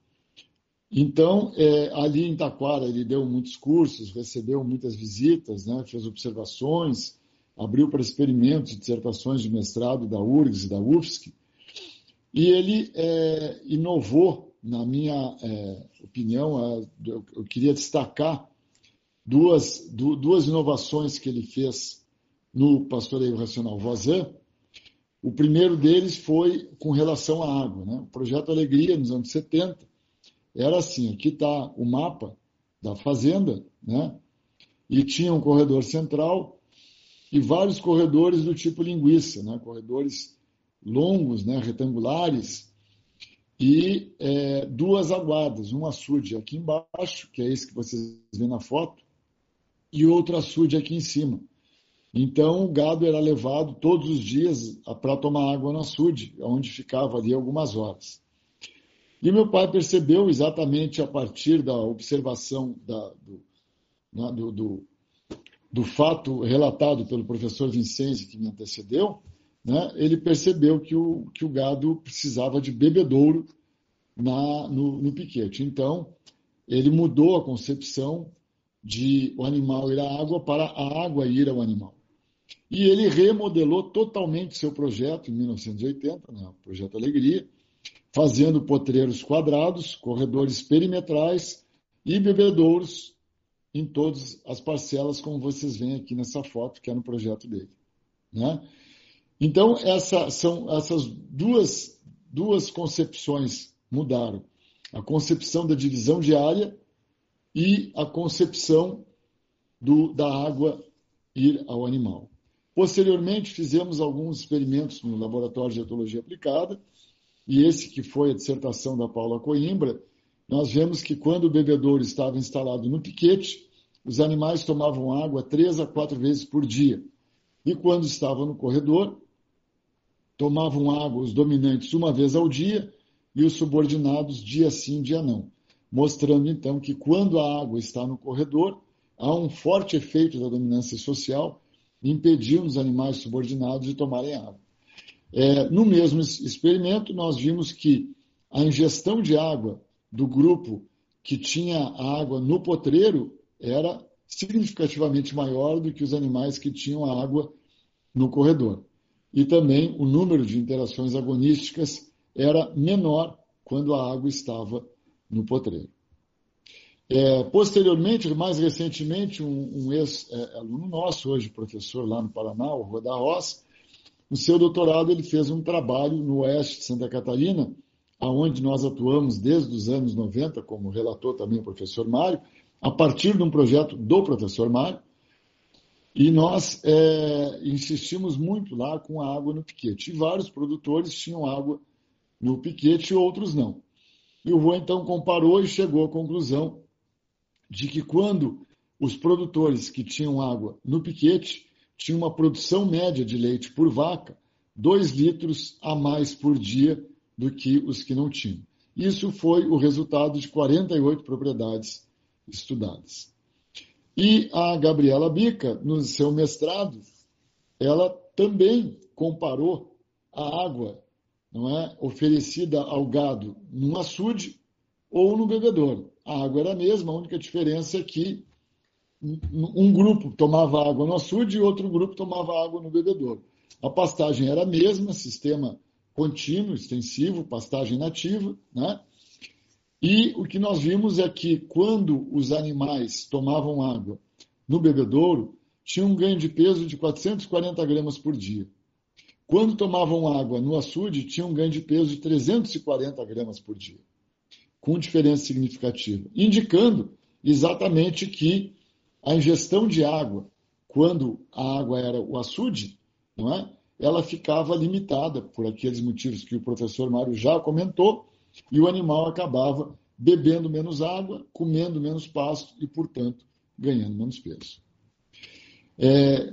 Então, é, ali em Taquara, ele deu muitos cursos, recebeu muitas visitas, né? fez observações, abriu para experimentos, dissertações de mestrado da URGS e da UFSC, e ele é, inovou na minha é, opinião, eu, eu, queria destacar duas, du, duas inovações que ele fez no pastoreio racional Voisin. O primeiro deles foi com relação à água. Né? O projeto Alegria, nos anos 70, era assim: aqui está o mapa da fazenda, né? e tinha um corredor central e vários corredores do tipo linguiça, né? corredores longos, né? retangulares, e é, duas aguadas, um açude aqui embaixo, que é esse que vocês vêem na foto, e outro açude aqui em cima. Então o gado era levado todos os dias para tomar água no açude, onde ficava ali algumas horas. E meu pai percebeu exatamente a partir da observação da, do, do, do, do, fato relatado pelo professor Vincenzi, que me antecedeu, né, ele percebeu que o, que o gado precisava de bebedouro na, no, no piquete. Então, ele mudou a concepção de o animal ir à água para a água ir ao animal. E ele remodelou totalmente seu projeto em 1980, né, o projeto Alegria, fazendo potreiros quadrados, corredores perimetrais e bebedouros em todas as parcelas, como vocês veem aqui nessa foto, que é no projeto dele. Né? Então, essa, são essas duas, duas concepções mudaram. A concepção da divisão de área e a concepção do, da água ir ao animal. Posteriormente, fizemos alguns experimentos no Laboratório de Etologia Aplicada, e esse que foi a dissertação da Paula Coimbra, nós vemos que quando o bebedouro estava instalado no piquete, os animais tomavam água três a quatro vezes por dia. E quando estava no corredor, tomavam água os dominantes uma vez ao dia e os subordinados dia sim, dia não, mostrando então que quando a água está no corredor, há um forte efeito da dominância social impedindo os animais subordinados de tomarem água. É, no mesmo experimento, nós vimos que a ingestão de água do grupo que tinha água no potreiro era significativamente maior do que os animais que tinham a água no corredor e também o número de interações agonísticas era menor quando a água estava no potreiro. É, posteriormente, mais recentemente, um, um ex-aluno nosso, hoje professor lá no Paraná, o Roda Ross, no seu doutorado ele fez um trabalho no oeste de Santa Catarina, aonde nós atuamos desde os anos 90, como relatou também o professor Mário, a partir de um projeto do professor Mário, e nós é, insistimos muito lá com a água no piquete. E vários produtores tinham água no piquete e outros não. E o Vô então comparou e chegou à conclusão de que quando os produtores que tinham água no piquete tinham uma produção média de leite por vaca 2 litros a mais por dia do que os que não tinham. Isso foi o resultado de 48 propriedades estudadas. E a Gabriela Bica, no seu mestrado, ela também comparou a água não é, oferecida ao gado num açude ou no bebedouro. A água era a mesma, a única diferença é que um grupo tomava água no açude e outro grupo tomava água no bebedouro. A pastagem era a mesma, sistema contínuo, extensivo, pastagem nativa, né? E o que nós vimos é que quando os animais tomavam água no bebedouro, tinham um ganho de peso de 440 gramas por dia. Quando tomavam água no açude, tinham um ganho de peso de 340 gramas por dia, com diferença significativa, indicando exatamente que a ingestão de água, quando a água era o açude, não é? Ela ficava limitada por aqueles motivos que o professor Mário já comentou, e o animal acabava bebendo menos água, comendo menos pasto e, portanto, ganhando menos peso. É,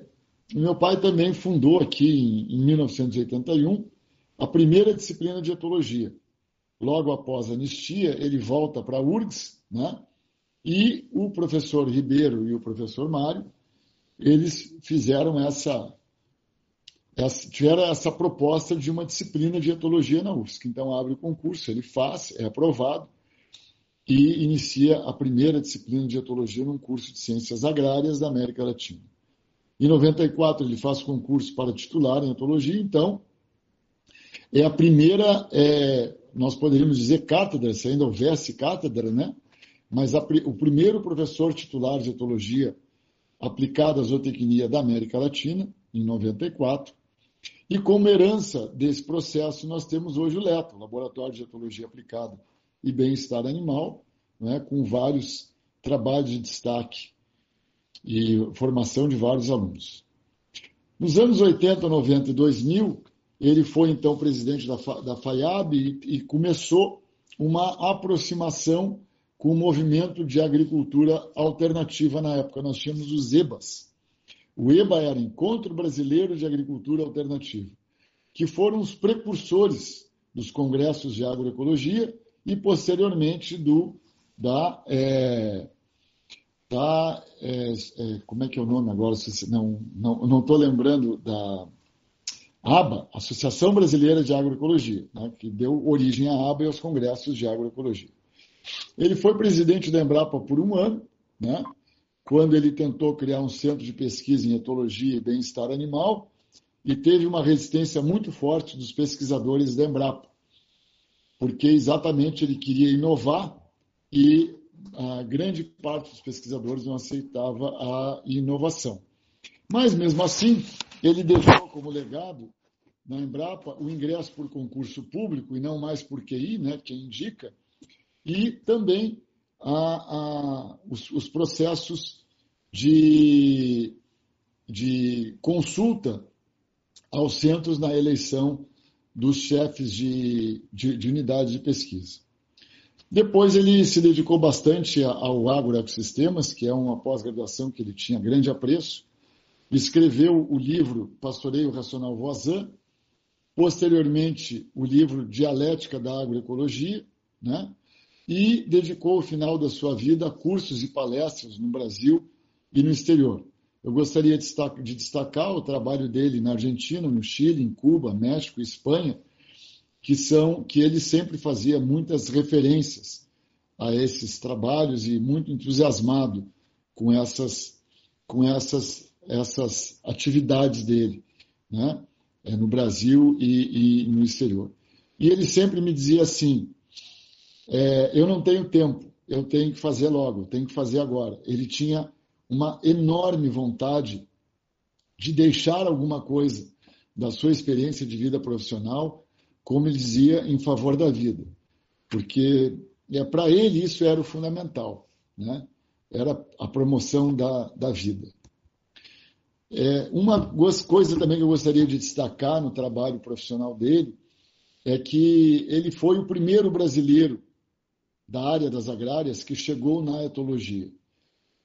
meu pai também fundou aqui, em, em 1981, a primeira disciplina de etologia. Logo após a anistia, ele volta para a URGS, né? e o professor Ribeiro e o professor Mário, eles fizeram essa essa, tiveram essa proposta de uma disciplina de etologia na UFSC. Então, abre o concurso, ele faz, é aprovado e inicia a primeira disciplina de etologia num curso de ciências agrárias da América Latina. Em 94, ele faz concurso para titular em etologia, então, é a primeira, é, nós poderíamos dizer cátedra, se ainda houvesse cátedra, né? Mas a, o primeiro professor titular de etologia aplicada à zootecnia da América Latina, em 94, e como herança desse processo, nós temos hoje o LETO, Laboratório de Etologia Aplicada e Bem-Estar Animal, né, com vários trabalhos de destaque e formação de vários alunos. Nos anos 80, 90 e 2000, ele foi então presidente da, da FAIAB e, e começou uma aproximação com o movimento de agricultura alternativa na época. Nós tínhamos os EBAs, o EBA era Encontro Brasileiro de Agricultura Alternativa, que foram os precursores dos congressos de agroecologia e, posteriormente, do da, é, da é, é, como é que é o nome agora? Não não não estou lembrando da ABA, Associação Brasileira de Agroecologia, né, que deu origem à ABA e aos congressos de agroecologia. Ele foi presidente da Embrapa por um ano, né, quando ele tentou criar um centro de pesquisa em etologia e bem-estar animal e teve uma resistência muito forte dos pesquisadores da Embrapa, porque exatamente ele queria inovar e a grande parte dos pesquisadores não aceitava a inovação. Mas, mesmo assim, ele deixou como legado na Embrapa o ingresso por concurso público e não mais por QI, né, quem indica, e também a, a, os, os, processos de, de consulta aos centros na eleição dos chefes de, de, de unidade de pesquisa. Depois ele se dedicou bastante ao agroecossistemas, que é uma pós-graduação que ele tinha grande apreço. Escreveu o livro Pastoreio Racional Voisin, posteriormente o livro Dialética da Agroecologia, né? e dedicou o final da sua vida a cursos e palestras no Brasil e no exterior. Eu gostaria de destacar o trabalho dele na Argentina, no Chile, em Cuba, México Espanha, que são que ele sempre fazia muitas referências a esses trabalhos e muito entusiasmado com essas com essas essas atividades dele, né? É, no Brasil e, e no exterior. E ele sempre me dizia assim: é, eu não tenho tempo, eu tenho que fazer logo, tenho que fazer agora. Ele tinha uma enorme vontade de deixar alguma coisa da sua experiência de vida profissional, como ele dizia, em favor da vida. Porque é, para ele isso era o fundamental, né? era a promoção da, da vida. É, uma coisa também que eu gostaria de destacar no trabalho profissional dele é que ele foi o primeiro brasileiro da área das agrárias que chegou na etologia.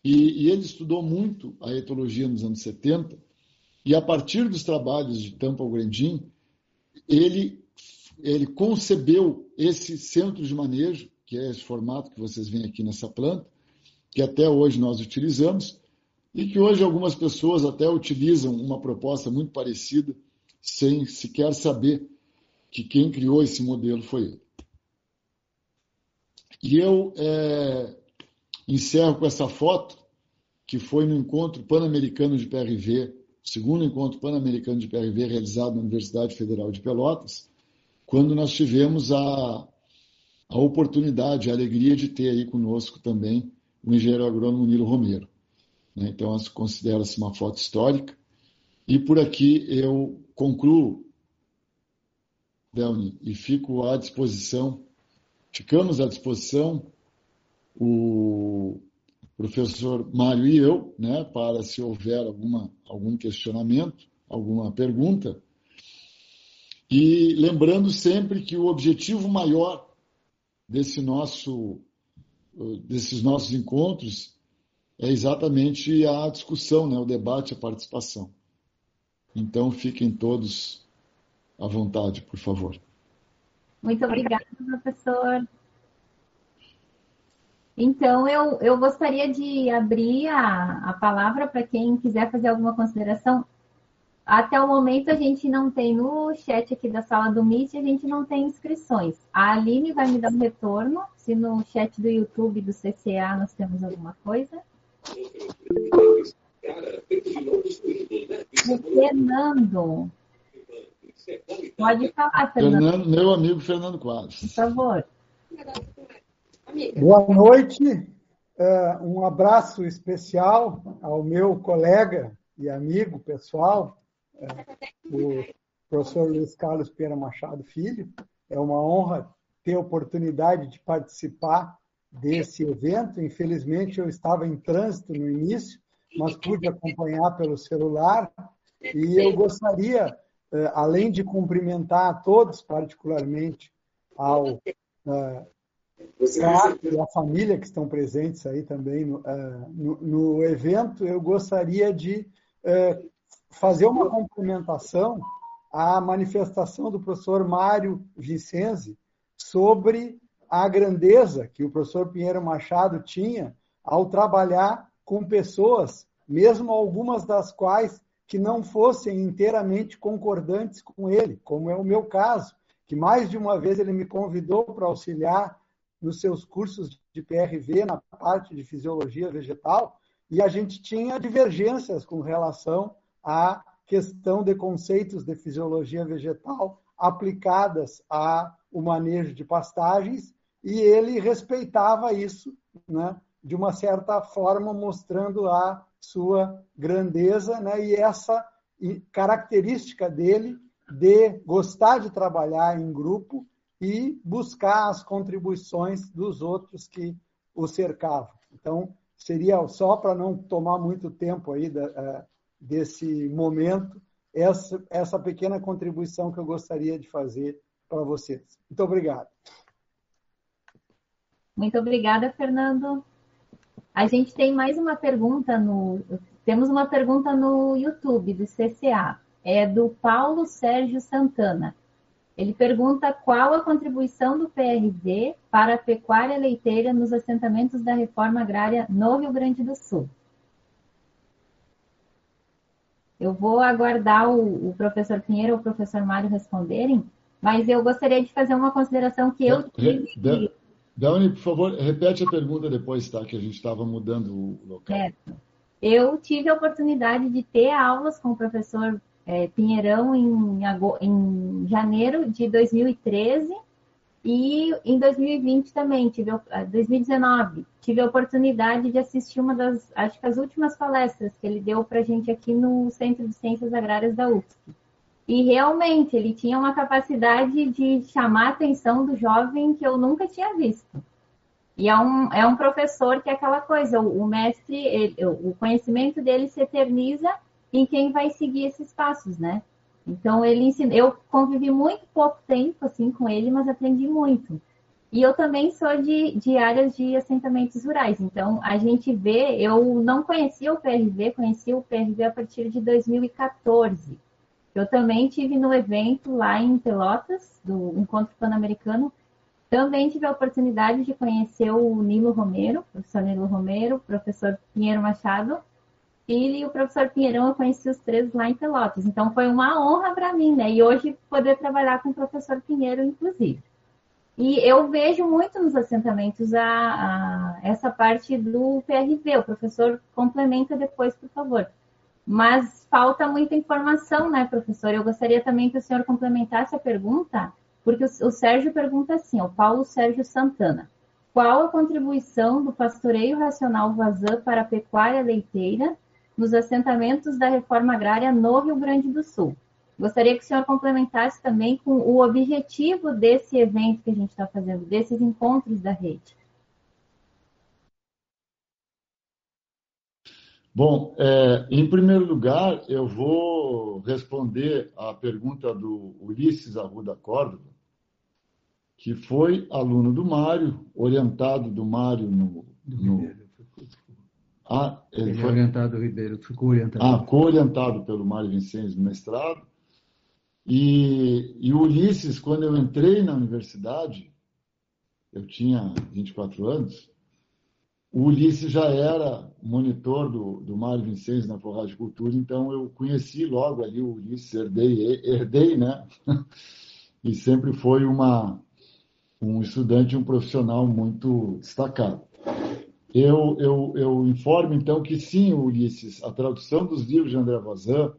E, e, ele estudou muito a etologia nos anos 70, e a partir dos trabalhos de Tampa Grandim, ele, ele concebeu esse centro de manejo, que é esse formato que vocês veem aqui nessa planta, que até hoje nós utilizamos, e que hoje algumas pessoas até utilizam uma proposta muito parecida, sem sequer saber que quem criou esse modelo foi ele. E eu é, encerro com essa foto, que foi no encontro pan-americano de PRV, segundo encontro pan-americano de PRV realizado na Universidade Federal de Pelotas, quando nós tivemos a, a oportunidade, a alegria de ter aí conosco também o engenheiro agrônomo Nilo Romero. Né? Então, considera-se uma foto histórica. E por aqui eu concluo, Delni, e fico à disposição, ficamos à disposição, o professor Mário e eu, né, para se houver alguma, algum questionamento, alguma pergunta. E lembrando sempre que o objetivo maior desse nosso, desses nossos encontros é exatamente a discussão, né, o debate, a participação. Então, fiquem todos à vontade, por favor. Muito obrigada, professor. Então, eu, eu gostaria de abrir a, a palavra para quem quiser fazer alguma consideração. Até o momento, a gente não tem no chat aqui da sala do Meet, a gente não tem inscrições. A Aline vai me dar um retorno, se no chat do YouTube do CCA nós temos alguma coisa. O Fernando. Pode falar, Fernando. Fernando. Meu amigo Fernando Quadros. Por favor. Boa noite, uh, um abraço especial ao meu colega e amigo pessoal, uh, o professor Luiz Carlos Pena Machado Filho. É uma honra ter a oportunidade de participar desse evento. Infelizmente, eu estava em trânsito no início, mas pude acompanhar pelo celular. E eu gostaria, uh, além de cumprimentar a todos, particularmente ao e a família que estão presentes aí também no, uh, no, no evento, eu gostaria de uh, fazer uma complementação à manifestação do professor Mário Vicenzi sobre a grandeza que o professor Pinheiro Machado tinha ao trabalhar com pessoas, mesmo algumas das quais que não fossem inteiramente concordantes com ele, como é o meu caso, que mais de uma vez ele me convidou para auxiliar nos seus cursos de PRV, na parte de fisiologia vegetal, e a gente tinha divergências com relação à questão de conceitos de fisiologia vegetal aplicadas ao manejo de pastagens, e ele respeitava isso, né, de uma certa forma, mostrando a sua grandeza né, e essa característica dele de gostar de trabalhar em grupo e buscar as contribuições dos outros que o cercavam. Então, seria só para não tomar muito tempo aí da, uh, desse momento, essa, essa pequena contribuição que eu gostaria de fazer para vocês. Muito obrigado. Muito obrigada, Fernando. A gente tem mais uma pergunta no. Temos uma pergunta no YouTube do CCA. É do Paulo Sérgio Santana. Ele pergunta qual a contribuição do PRD para a pecuária leiteira nos assentamentos da reforma agrária no Rio Grande do Sul. Eu vou aguardar o, o professor Pinheiro ou o professor Mário responderem, mas eu gostaria de fazer uma consideração que eu tive. Dani, por favor, repete a pergunta depois, tá? Que a gente estava mudando o local. Certo. Eu tive a oportunidade de ter aulas com o professor é, Pinheirão em, em janeiro de 2013 e em 2020 também, tive, 2019, ah, tive a oportunidade de assistir uma das, acho que as últimas palestras que ele deu para a gente aqui no Centro de Ciências Agrárias da UFSC. E realmente ele tinha uma capacidade de chamar a atenção do jovem que eu nunca tinha visto. E é um, é um professor que é aquela coisa, o, o mestre, ele, o conhecimento dele se eterniza em quem vai seguir esses passos, né? Então ele ensina, eu convivi muito pouco tempo assim com ele, mas aprendi muito. E eu também sou de, de áreas de assentamentos rurais. Então a gente vê, eu não conhecia o PRV, conheci o PRV a partir de 2014. Eu também tive no evento lá em Pelotas, do Encontro Pan-Americano, também tive a oportunidade de conhecer o Nilo Romero, professor Nilo Romero, professor Pinheiro Machado, Filho e o professor Pinheirão, eu conheci os três lá em Pelotas. Então foi uma honra para mim, né? E hoje poder trabalhar com o professor Pinheiro, inclusive. E eu vejo muito nos assentamentos a, a, essa parte do PRV. O professor complementa depois, por favor. Mas falta muita informação, né, professor? Eu gostaria também que o senhor complementasse a pergunta, porque o, o Sérgio pergunta assim, o Paulo Sérgio Santana. Qual a contribuição do pastoreio racional Vazã para a pecuária leiteira nos assentamentos da reforma agrária no Rio Grande do Sul. Gostaria que o senhor complementasse também com o objetivo desse evento que a gente está fazendo, desses encontros da rede. Bom, é, em primeiro lugar, eu vou responder à pergunta do Ulisses Arruda Córdoba, que foi aluno do Mário, orientado do Mário no, no ah, ele, ele foi orientado, Ribeiro, ficou orientado. Ah, co-orientado pelo Mário Vincennes no mestrado. E, e o Ulisses, quando eu entrei na universidade, eu tinha 24 anos, o Ulisses já era monitor do, do Mário Vincennes na Forragem de Cultura, então eu conheci logo ali o Ulisses, herdei, herdei né? e sempre foi uma, um estudante, um profissional muito destacado. Eu, eu, eu informo, então, que sim, Ulisses, a tradução dos livros de André Vazan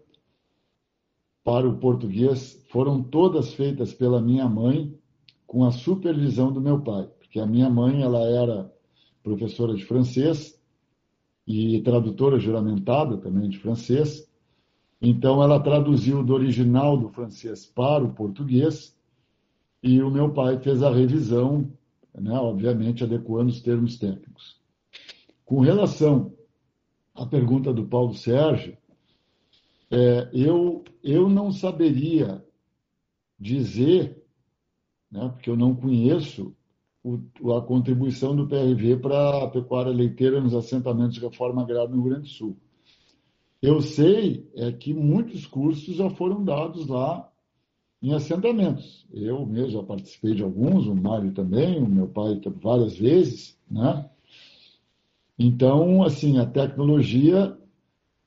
para o português foram todas feitas pela minha mãe com a supervisão do meu pai, porque a minha mãe ela era professora de francês e tradutora juramentada também de francês. Então ela traduziu do original do francês para o português e o meu pai fez a revisão, né, obviamente adequando os termos técnicos. Com relação à pergunta do Paulo Sérgio, é, eu, eu não saberia dizer, né, porque eu não conheço o, a contribuição do PRV para a pecuária leiteira nos assentamentos de reforma agrária no Rio Grande do Sul. Eu sei é que muitos cursos já foram dados lá em assentamentos. Eu mesmo já participei de alguns, o Mário também, o meu pai várias vezes, né? Então, assim, a tecnologia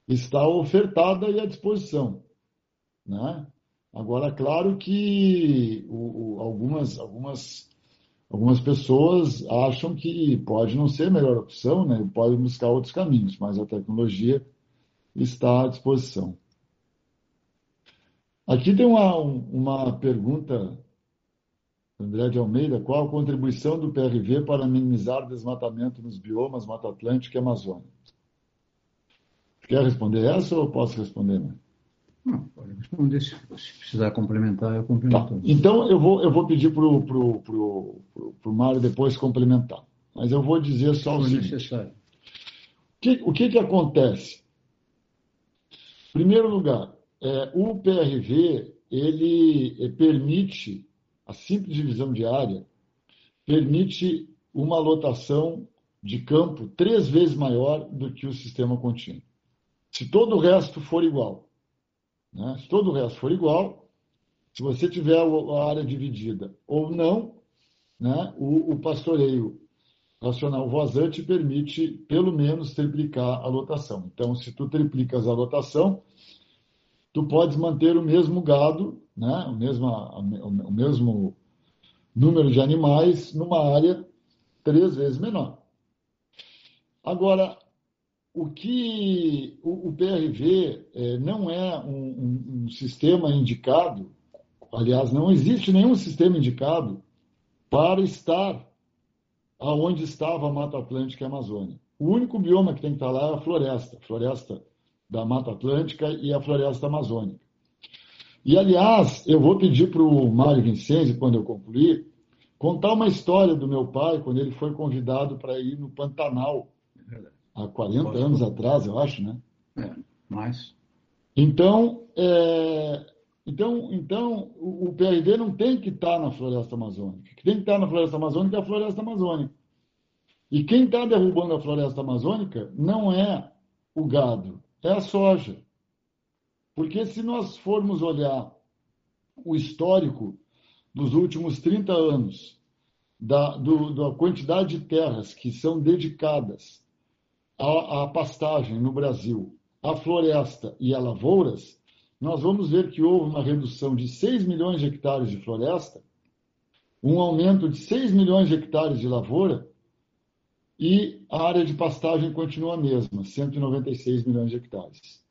está ofertada e à disposição. Né? Agora, claro que o, o, algumas, algumas, algumas pessoas acham que pode não ser a melhor opção, né? podem buscar outros caminhos, mas a tecnologia está à disposição. Aqui tem uma, uma pergunta André de Almeida, qual a contribuição do PRV para minimizar o desmatamento nos biomas Mata Atlântica e Amazônia? Quer responder essa ou posso responder? Né? Não, pode responder. Se, precisar complementar, eu complemento. Tá. Então, eu vou, eu vou pedir para o pro, pro, pro, pro Mário depois complementar. Mas eu vou dizer só o seguinte. Necessário. O que, o que, que acontece? Em primeiro lugar, é, o PRV ele permite a simples divisão de área permite uma lotação de campo três vezes maior do que o sistema contínuo. Se todo o resto for igual, né? se todo o resto for igual, se você tiver a área dividida ou não, né? o, o pastoreio racional vazante permite pelo menos triplicar a lotação. Então, se tu triplicas a lotação, tu podes manter o mesmo gado, né, o, mesmo, o mesmo número de animais numa área três vezes menor. Agora, o que o, o PRV é, não é um, um, um sistema indicado, aliás, não existe nenhum sistema indicado para estar aonde estava a Mata Atlântica e a Amazônia. O único bioma que tem que estar lá é a floresta, floresta da Mata Atlântica e a floresta amazônica. E, aliás, eu vou pedir para o Mário Vincenzi, quando eu concluir, contar uma história do meu pai, quando ele foi convidado para ir no Pantanal, há 40 anos atrás, eu acho, né? É, mais. Então, é, então, então o, PRD não tem que estar tá na floresta amazônica. Quem tem que estar tá na floresta amazônica é a floresta amazônica. E quem está derrubando a floresta amazônica não é o gado, é a soja. Porque se nós formos olhar o histórico dos últimos 30 anos, da, do, da quantidade de terras que são dedicadas à, à pastagem no Brasil, à floresta e a lavouras, nós vamos ver que houve uma redução de 6 milhões de hectares de floresta, um aumento de 6 milhões de hectares de lavoura e a área de pastagem continua a mesma, 196 milhões de hectares.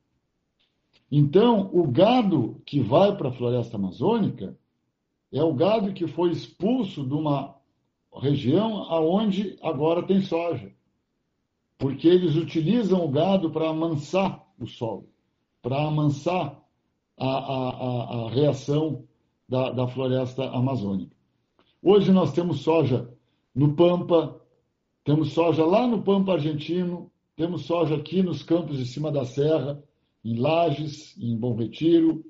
Então, o gado que vai para a floresta amazônica é o gado que foi expulso de uma região aonde agora tem soja. Porque eles utilizam o gado para amansar o solo, para amansar a, a, a reação da, da floresta amazônica. Hoje nós temos soja no Pampa, temos soja lá no Pampa argentino, temos soja aqui nos campos de cima da serra, em Lages, em Bom Retiro,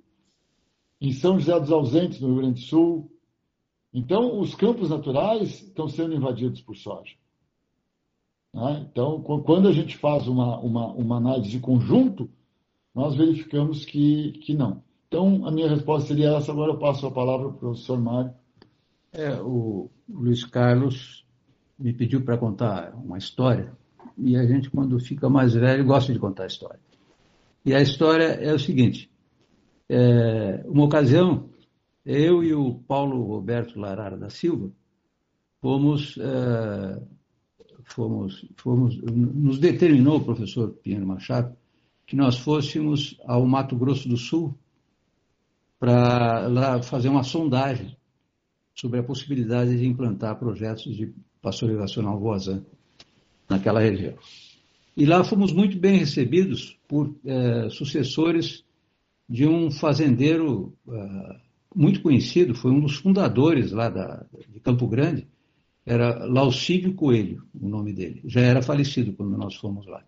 em São José dos Ausentes, no Rio Grande do Sul. Então, os campos naturais estão sendo invadidos por soja. Né? Então, quando a gente faz uma, uma, uma análise de conjunto, nós verificamos que, que não. Então, a minha resposta seria essa. Agora eu passo a palavra para o professor Mário. É, o Luiz Carlos me pediu para contar uma história, e a gente, quando fica mais velho, gosta de contar história. E a história é o seguinte: é, uma ocasião, eu e o Paulo Roberto Larara da Silva fomos, é, fomos, fomos, nos determinou o professor Pinheiro Machado que nós fôssemos ao Mato Grosso do Sul para lá fazer uma sondagem sobre a possibilidade de implantar projetos de pasteurização alvoazã naquela região. E lá fomos muito bem recebidos por é, sucessores de um fazendeiro é, muito conhecido, foi um dos fundadores lá da, de Campo Grande, era Laucídio Coelho, o nome dele. Já era falecido quando nós fomos lá.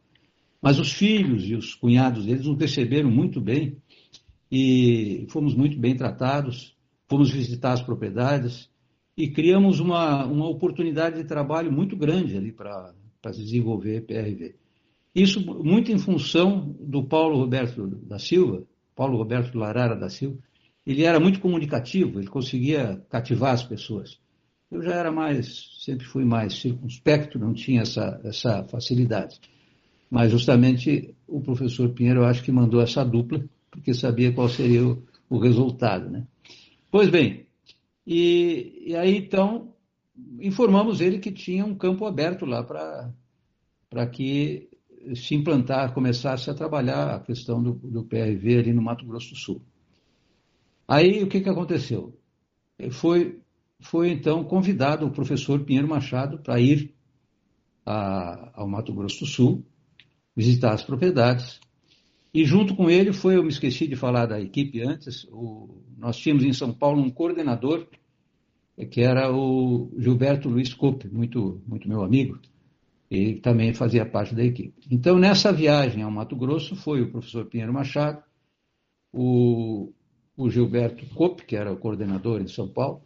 Mas os filhos e os cunhados deles nos receberam muito bem e fomos muito bem tratados, fomos visitar as propriedades e criamos uma, uma oportunidade de trabalho muito grande ali para desenvolver PRV. Isso muito em função do Paulo Roberto da Silva, Paulo Roberto Larara da Silva. Ele era muito comunicativo, ele conseguia cativar as pessoas. Eu já era mais, sempre fui mais circunspecto, não tinha essa, essa facilidade. Mas justamente o professor Pinheiro, eu acho que mandou essa dupla, porque sabia qual seria o, o resultado. Né? Pois bem, e, e, aí então informamos ele que tinha um campo aberto lá para que se implantar, começasse a trabalhar a questão do, do PRV ali no Mato Grosso do Sul. Aí o que, que aconteceu? Foi, foi então convidado o professor Pinheiro Machado para ir a, ao Mato Grosso do Sul visitar as propriedades. E junto com ele foi, eu me esqueci de falar da equipe antes, o, nós tínhamos em São Paulo um coordenador, que era o Gilberto Luiz Coupe, muito, muito meu amigo, e também fazia parte da equipe. Então, nessa viagem ao Mato Grosso, foi o professor Pinheiro Machado, o, o Gilberto Coupe, que era o coordenador em São Paulo,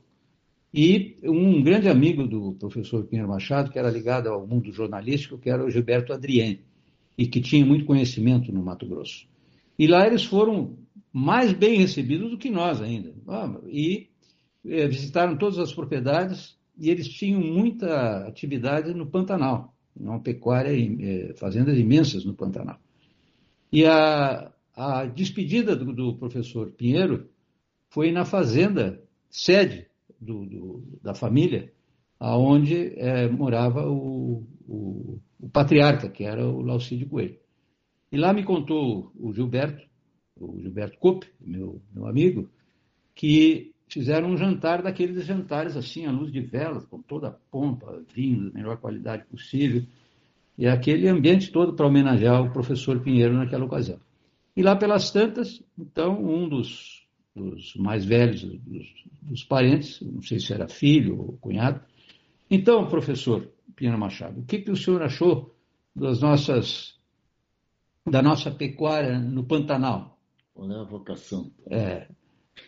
e um grande amigo do professor Pinheiro Machado, que era ligado ao mundo jornalístico, que era o Gilberto Adriene e que tinha muito conhecimento no Mato Grosso. E lá eles foram mais bem recebidos do que nós ainda. E é, visitaram todas as propriedades e eles tinham muita atividade no Pantanal, uma pecuária, é, fazendas imensas no Pantanal. E a, a despedida do, do, professor Pinheiro foi na fazenda sede do, do, da família, aonde é, morava o, o, o, patriarca, que era o Laucídio Coelho. E lá me contou o Gilberto, o Gilberto Coupe, meu, meu amigo, que fizeram um jantar daqueles jantares assim, à luz de velas, com toda a pompa, vinho da melhor qualidade possível, e aquele ambiente todo para homenagear o professor Pinheiro naquela ocasião. E lá pelas tantas, então, um dos dos mais velhos, dos, dos, parentes, não sei se era filho ou cunhado. Então, professor Pinheiro Machado, o que, que o senhor achou das nossas, da nossa pecuária no Pantanal? Qual é a vocação? É,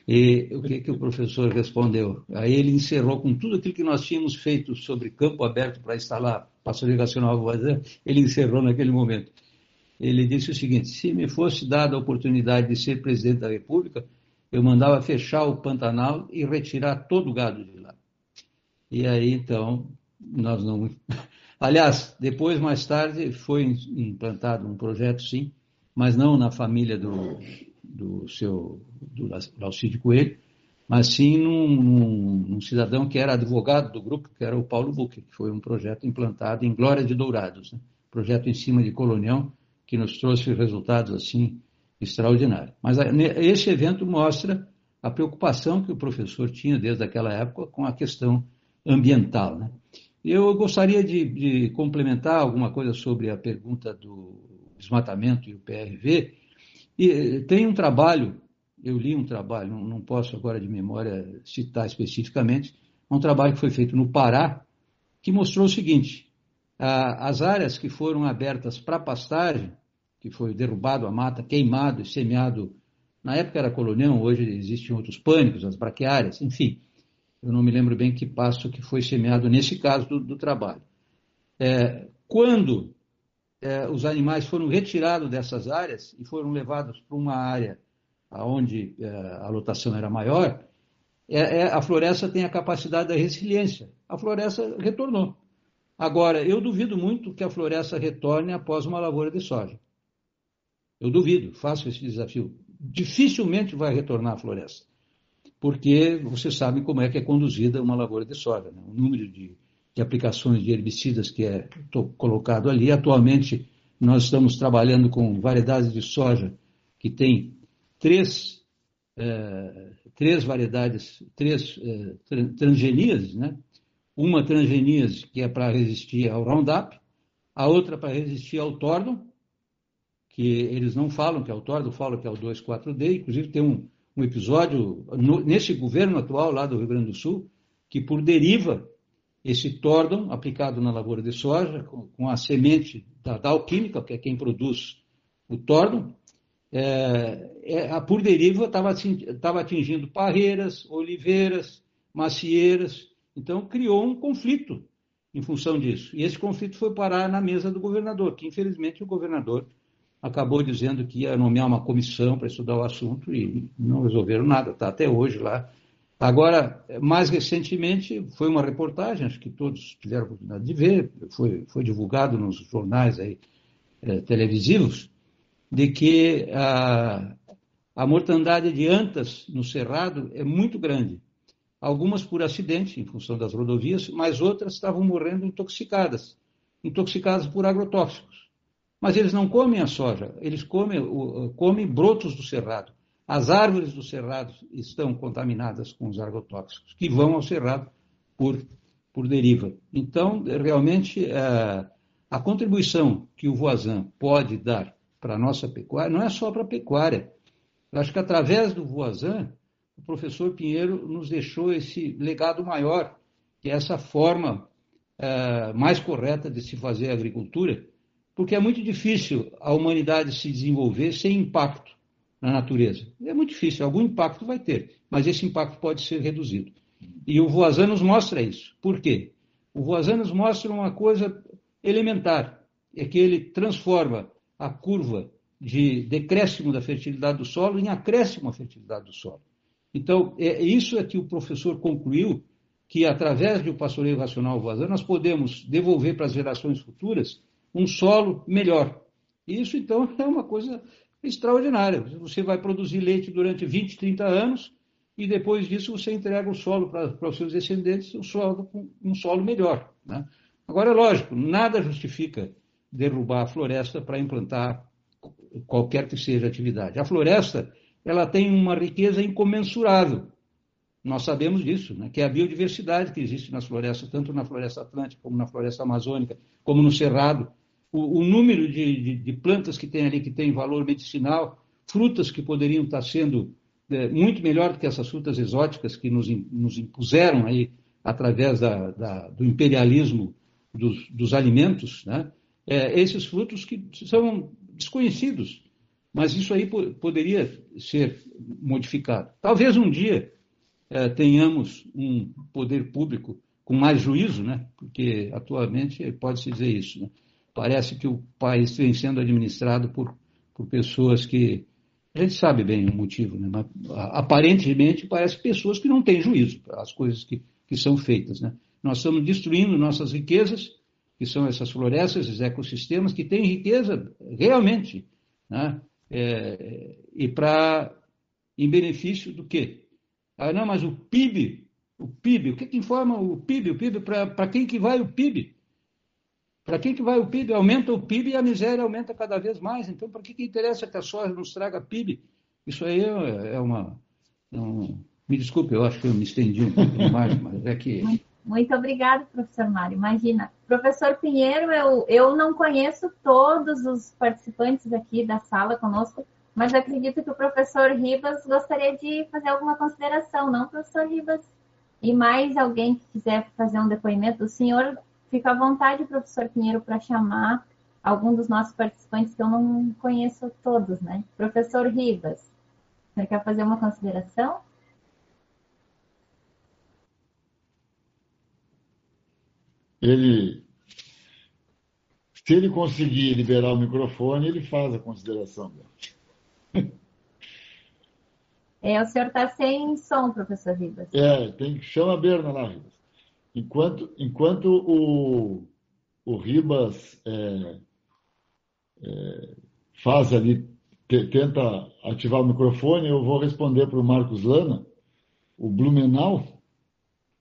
e o que, que o professor respondeu? Aí ele encerrou com tudo aquilo que nós tínhamos feito sobre campo aberto para instalar pastoreio racional ele encerrou naquele momento. Ele disse o seguinte: se me fosse dada a oportunidade de ser presidente da República, eu mandava fechar o Pantanal e retirar todo o gado de lá. E aí, então, nós não. Aliás, depois, mais tarde, foi implantado um projeto, sim, mas não na família do, do seu do Alcide Coelho, mas sim num, num, num, cidadão que era advogado do grupo, que era o Paulo Buque, que foi um projeto implantado em Glória de Dourados, né? projeto em cima de Colonião, que nos trouxe resultados assim extraordinários. Mas esse evento mostra a preocupação que o professor tinha desde aquela época com a questão ambiental. Né? Eu gostaria de, de complementar alguma coisa sobre a pergunta do desmatamento e o PRV, e eh, tem um trabalho, eu li um trabalho, não, posso agora de memória citar especificamente, um trabalho que foi feito no Pará, que mostrou o seguinte: a, as áreas que foram abertas para pastagem, que foi derrubado a mata, queimado e semeado, na época era colonião, hoje existem outros pânicos, as braquiárias, enfim, eu não me lembro bem que pasto que foi semeado nesse caso do, do trabalho. É, quando é, os animais foram retirados dessas áreas e foram levados para uma área onde é, a lotação era maior, é, é, a floresta tem a capacidade da resiliência. A floresta retornou. Agora, eu duvido muito que a floresta retorne após uma lavoura de soja. Eu duvido, faço esse desafio. Dificilmente vai retornar a floresta, porque você sabe como é que é conduzida uma lavoura de soja. Né? O número de de aplicações de herbicidas que é colocado ali. Atualmente, nós estamos trabalhando com variedades de soja que tem três, é, três variedades, três é, transgenias, né? Uma transgenias que é para resistir ao Roundup, a outra para resistir ao Tordon, que eles não falam que é o Tordon, falam que é o 2,4-D. Inclusive tem um, um episódio no, nesse governo atual lá do Rio Grande do Sul, que por deriva esse tordon aplicado na lavoura de soja, com, com a semente da Dow Química, que é quem produz o tordon, é, é, a por deriva estava atingindo parreiras, oliveiras, macieiras, então criou um conflito em função disso. E esse conflito foi parar na mesa do governador, que infelizmente o governador acabou dizendo que ia nomear uma comissão para estudar o assunto e não resolveram nada, está até hoje lá Agora, mais recentemente, foi uma reportagem, acho que todos tiveram a oportunidade de ver, foi, foi divulgado nos jornais aí, é, televisivos, de que a, a mortandade de antas no Cerrado é muito grande. Algumas por acidente, em função das rodovias, mas outras estavam morrendo intoxicadas, intoxicadas por agrotóxicos. Mas eles não comem a soja, eles comem, comem brotos do cerrado. As árvores do cerrado estão contaminadas com os agrotóxicos, que vão ao cerrado por, por deriva. Então, realmente, a, a contribuição que o Voisin pode dar para a nossa pecuária não é só para a pecuária. Eu acho que através do Voisin, o professor Pinheiro nos deixou esse legado maior, que é essa forma mais correta de se fazer agricultura, porque é muito difícil a humanidade se desenvolver sem impacto na natureza. É muito difícil, algum impacto vai ter, mas esse impacto pode ser reduzido. E o Voisin nos mostra isso. Por quê? O Voisin nos mostra uma coisa elementar, é que ele transforma a curva de decréscimo da fertilidade do solo em acréscimo à fertilidade do solo. Então, é isso é que o professor concluiu que através do pastoreio racional Voisin nós podemos devolver para as gerações futuras um solo melhor. Isso, então, é uma coisa extraordinária. Você vai produzir leite durante 20, 30 anos e depois disso você entrega o solo para, os seus descendentes, um solo, um solo melhor. Né? Agora, é lógico, nada justifica derrubar a floresta para implantar qualquer que seja a atividade. A floresta ela tem uma riqueza incomensurável. Nós sabemos disso, né? que é a biodiversidade que existe nas florestas, tanto na floresta atlântica como na floresta amazônica, como no cerrado o, o número de, de, de, plantas que tem ali que tem valor medicinal, frutas que poderiam estar sendo é, muito melhor do que essas frutas exóticas que nos, nos impuseram aí através da, da, do imperialismo dos, dos alimentos, né? É, esses frutos que são desconhecidos, mas isso aí poderia ser modificado. Talvez um dia é, tenhamos um poder público com mais juízo, né? porque atualmente pode-se dizer isso. Né? Parece que o país vem sendo administrado por, por pessoas que. A gente sabe bem o motivo, né? mas aparentemente parece pessoas que não têm juízo para as coisas que, que são feitas. Né? Nós estamos destruindo nossas riquezas, que são essas florestas, esses ecossistemas, que têm riqueza realmente. Né? É, e para em benefício do quê? Ah, não, mas o PIB, o PIB, o que, que informa o PIB? O PIB, para quem que vai o PIB? Para quem que vai o PIB? Aumenta o PIB e a miséria aumenta cada vez mais. Então, para que, que interessa que a soja nos traga PIB? Isso aí é, é uma. É um, me desculpe, eu acho que eu me estendi um pouco demais, mas é que. Muito obrigada, professor Mário. Imagina, professor Pinheiro, eu, eu não conheço todos os participantes aqui da sala conosco, mas acredito que o professor Ribas gostaria de fazer alguma consideração, não, professor Ribas? E mais alguém que quiser fazer um depoimento, o senhor fica à vontade, professor Pinheiro, para chamar algum dos nossos participantes que eu não conheço todos, né? Professor Ribas, você quer fazer uma consideração? Ele, se ele conseguir liberar o microfone, ele faz a consideração dele. É, o senhor está sem som, professor Ribas. É, tem, chama a Berna lá, Ribas. Enquanto, enquanto o, o Ribas é, é, faz ali, te, tenta ativar o microfone, eu vou responder para o Marcos Lana, o Blumenau,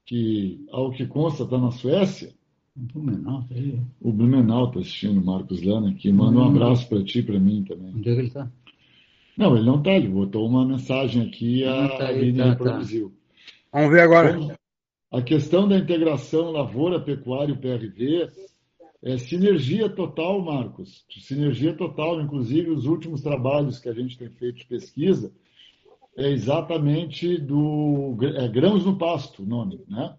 que, ao que consta, está na Suécia. O Blumenau, tá aí. O Blumenau está assistindo, o Marcos Lana, que manda um abraço para ti e para mim também. Onde é que ele está? Não, ele não está, ele botou uma mensagem aqui, a tá Aline tá, reproduziu. Tá. Vamos ver agora. A questão da integração lavoura, pecuária e PRV é sinergia total, Marcos. Sinergia total, inclusive os últimos trabalhos que a gente tem feito de pesquisa é exatamente do é, grãos no pasto, o nome, né?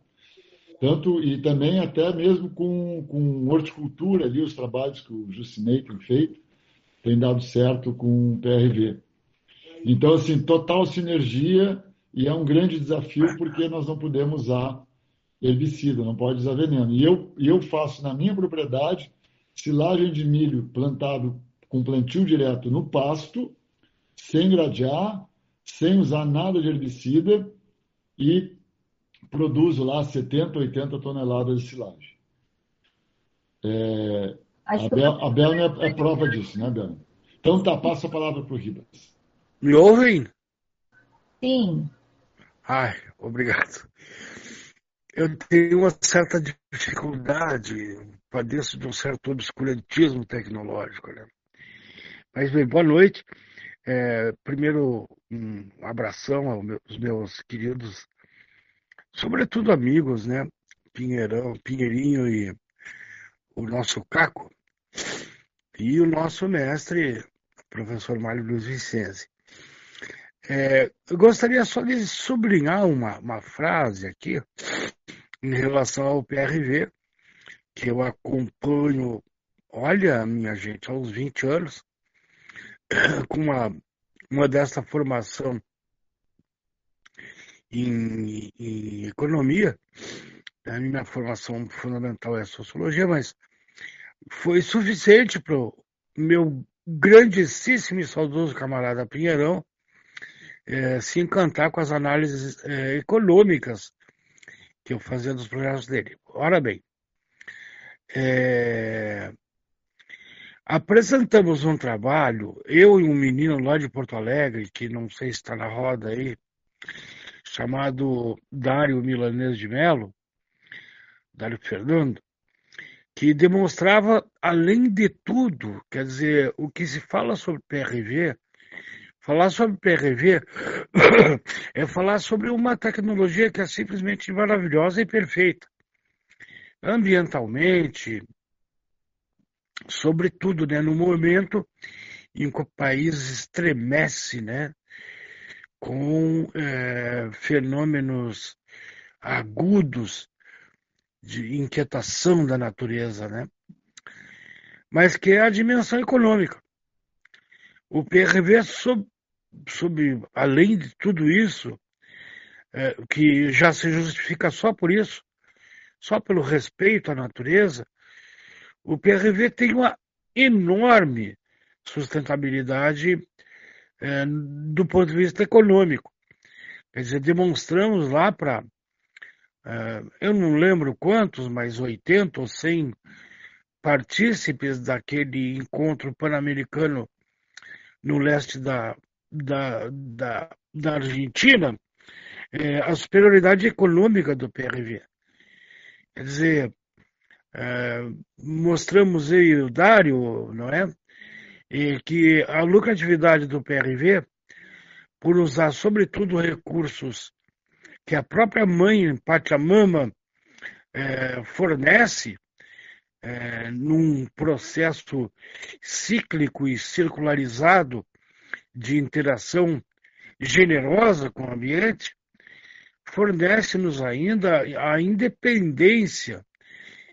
Tanto e também até mesmo com, com horticultura ali os trabalhos que o Jucinei tem feito tem dado certo com o PRV. Então, assim, total sinergia e é um grande desafio porque nós não podemos usar herbicida, não pode usar veneno. E eu, eu faço na minha propriedade silagem de milho plantado com plantio direto no pasto, sem gradear, sem usar nada de herbicida e produzo lá 70, 80 toneladas de silagem. É, a, Bel, a Bel é, é prova disso, né, Bel? Então tá, passo a palavra para o Ribas. Me ouvem? Sim. Ai, obrigado. Eu tenho uma certa dificuldade, padeço de um certo obscurantismo tecnológico, né? Mas bem, boa noite. É, primeiro, um abração aos meus, queridos, sobretudo amigos, né? Pinheirão, Pinheirinho e o nosso Caco, e o nosso mestre, professor Mário Luiz Vicenzi. É, eu gostaria só de sublinhar uma, uma frase aqui em relação ao PRV, que eu acompanho, olha, minha gente, aos 20 anos, com uma, uma dessa formação em, em economia. A minha formação fundamental é sociologia, mas foi suficiente para o meu grandíssimo e saudoso camarada Pinheirão é, se encantar com as análises é, econômicas que eu fazia dos projetos dele. Ora bem, é, apresentamos um trabalho, eu e um menino lá de Porto Alegre, que não sei se está na roda aí, chamado Dário Milanês de Melo, Dário Fernando, que demonstrava, além de tudo, quer dizer, o que se fala sobre PRV Falar sobre PRV é falar sobre uma tecnologia que é simplesmente maravilhosa e perfeita. Ambientalmente, sobretudo né, no momento em que o país estremece né, com é, fenômenos agudos de inquietação da natureza, né? Mas que é a dimensão econômica. O PRV, sob, além de tudo isso, é, que já se justifica só por isso, só pelo respeito à natureza, o PRV tem uma enorme sustentabilidade é, do ponto de vista econômico. Quer dizer, demonstramos lá para, é, eu não lembro quantos, mas 80 ou 100 partícipes daquele encontro pan-americano no leste da, da, da, da Argentina, é, a superioridade econômica do PRV. Quer dizer, é, mostramos eu e o Dário, não é? E que a lucratividade do PRV, por usar sobretudo recursos que a própria mãe Pachamama é, fornece, é, num processo cíclico e circularizado de interação generosa com o ambiente, fornece-nos ainda a independência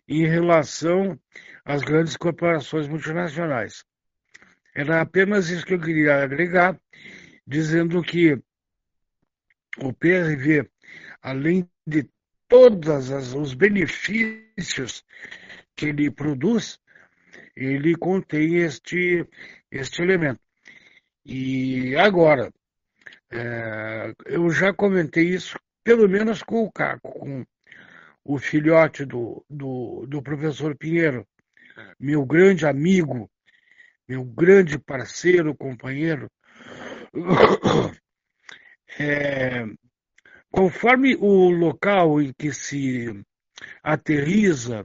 em relação às grandes corporações multinacionais. Era apenas isso que eu queria agregar, dizendo que o PRV, além de todos os benefícios que ele produz, ele contém este, este elemento. E agora, é, eu já comentei isso, pelo menos com o Caco, com o filhote do, do, do professor Pinheiro, meu grande amigo, meu grande parceiro, companheiro. É, conforme o local em que se aterriza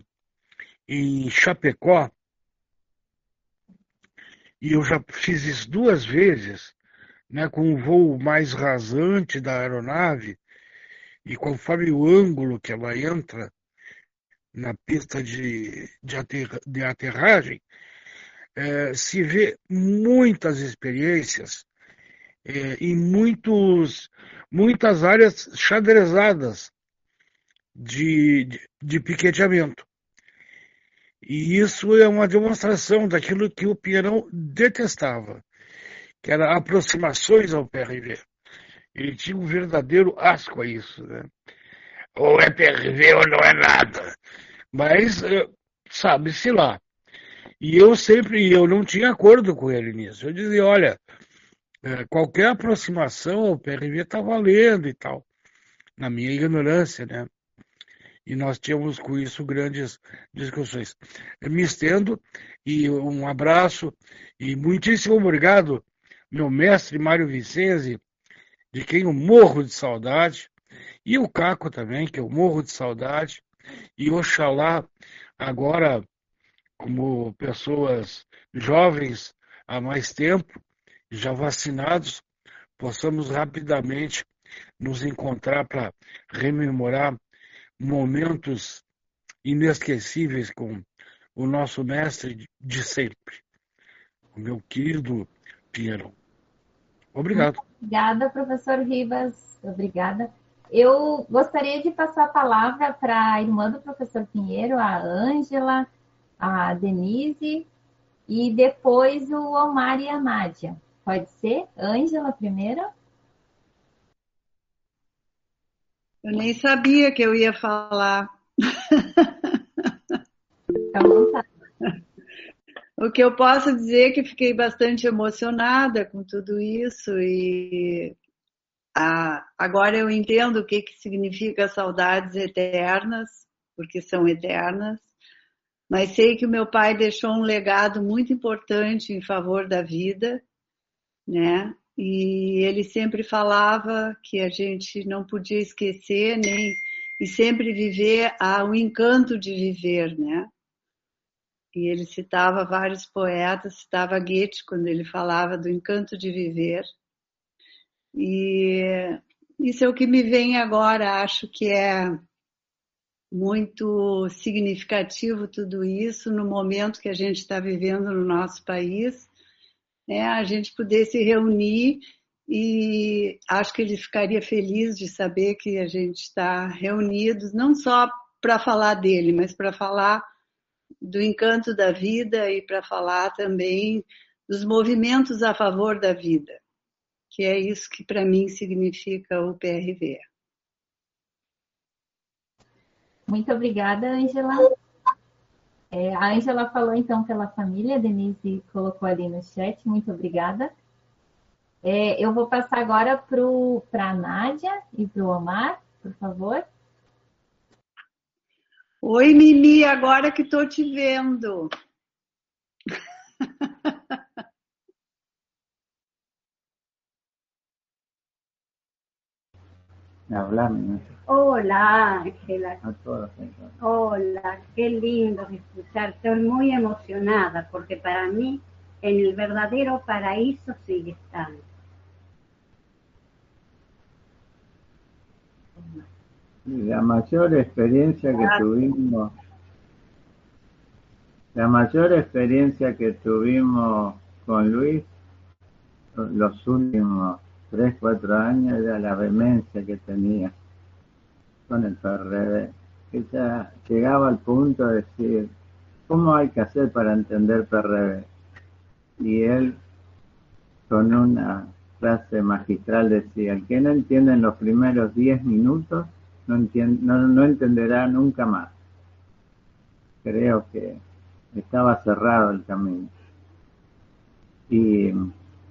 em Chapecó, e eu já fiz isso duas vezes, né, com o voo mais rasante da aeronave, e conforme o ângulo que ela entra na pista de, de, de aterragem, é, se vê muitas experiências é, em muitos, muitas áreas xadrezadas de, de, de piqueteamento. E isso é uma demonstração daquilo que o Pinheirão detestava, que era aproximações ao PRV. Ele tinha um verdadeiro asco a isso. Né? Ou é PRV ou não é nada. Mas eh, sabe-se lá. E eu sempre, eu não tinha acordo com ele nisso. Eu dizia, olha, eh, qualquer aproximação ao PRV está valendo e tal. Na minha ignorância, né? E nós tínhamos com isso grandes discussões. Me estendo e um abraço e muitíssimo obrigado, meu mestre Mário Vicenzi, de quem eu morro de saudade, e o Caco também, que eu morro de saudade, e Oxalá agora, como pessoas jovens há mais tempo, já vacinados, possamos rapidamente nos encontrar para rememorar momentos inesquecíveis com o nosso mestre de sempre, o meu querido Pinheiro. Obrigado. Obrigada, professor Ribas. Obrigada. Eu gostaria de passar a palavra para a irmã do professor Pinheiro, a Ângela, a Denise e depois o Omar e a Nádia. Pode ser? Ângela primeiro? Eu nem sabia que eu ia falar. O que eu posso dizer é que fiquei bastante emocionada com tudo isso e agora eu entendo o que, que significa saudades eternas, porque são eternas, mas sei que o meu pai deixou um legado muito importante em favor da vida, né? E ele sempre falava que a gente não podia esquecer nem e sempre viver o encanto de viver, né? E ele citava vários poetas, citava Goethe quando ele falava do encanto de viver. E isso é o que me vem agora, acho que é muito significativo tudo isso no momento que a gente está vivendo no nosso país, né, a gente poder se reunir e acho que ele ficaria feliz de saber que a gente está reunidos, não só para falar dele, mas para falar do encanto da vida e para falar também dos movimentos a favor da vida, que é isso que para mim significa o PRV. Muito obrigada, Angela. É, a Angela falou então pela família, a Denise colocou ali no chat, muito obrigada. É, eu vou passar agora para a Nádia e para o Omar, por favor. Oi, Mimi, agora que estou te vendo. Hablame. Hola, Ángela. Hola, qué lindo escucharte. Estoy muy emocionada porque para mí en el verdadero paraíso sigue estando. La mayor experiencia que tuvimos, la mayor experiencia que tuvimos con Luis los últimos tres, cuatro años era la vehemencia que tenía con el PRD, que ya llegaba al punto de decir, ¿cómo hay que hacer para entender PRD? Y él, con una frase magistral, decía, el que no entiende en los primeros diez minutos, no, entiende, no, no entenderá nunca más. Creo que estaba cerrado el camino. Y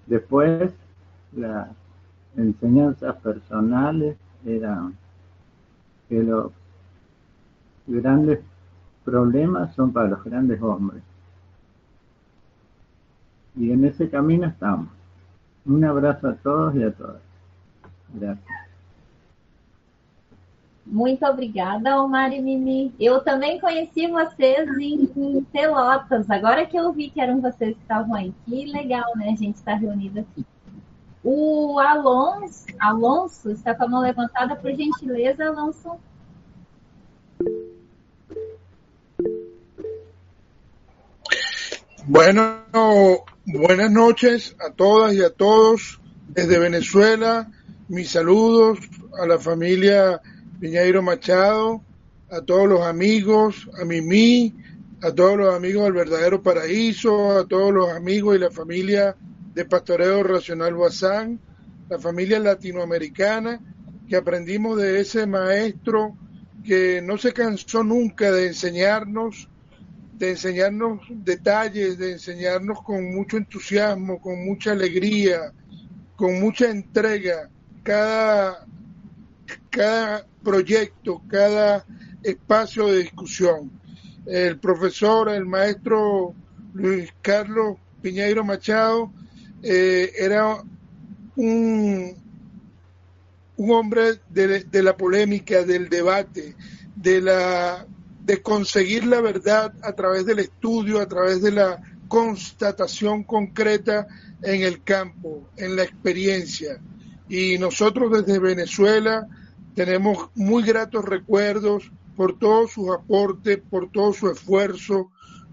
después la enseñanzas personales eran que los grandes problemas son para los grandes hombres. Y en ese camino estamos. Un abrazo a todos y a todas. Gracias. Muito obrigada, Omar e Mimi. Eu também conheci vocês em, em, Pelotas. Agora que eu vi que eram vocês que estavam aí. Que legal, né? A gente estar reunido aqui. O Alonso, Alonso está com a mão levantada, por gentileza, Alonso. Bueno, buenas noches a todas y a todos desde Venezuela. Mis saludos a la familia Piñeiro Machado, a todos los amigos, a Mimi, a todos los amigos del verdadero paraíso, a todos los amigos y la familia de Pastoreo Racional Bazán, la familia latinoamericana, que aprendimos de ese maestro que no se cansó nunca de enseñarnos, de enseñarnos detalles, de enseñarnos con mucho entusiasmo, con mucha alegría, con mucha entrega, cada, cada proyecto, cada espacio de discusión. El profesor, el maestro Luis Carlos Piñeiro Machado, eh, era un, un hombre de, la polémica, del debate, de, la, de conseguir la verdad a través del estudio, a través de la constatación concreta en el campo, en la experiencia. Y nosotros desde Venezuela tenemos muy gratos recuerdos por todos sus aportes, por todo su esfuerzo,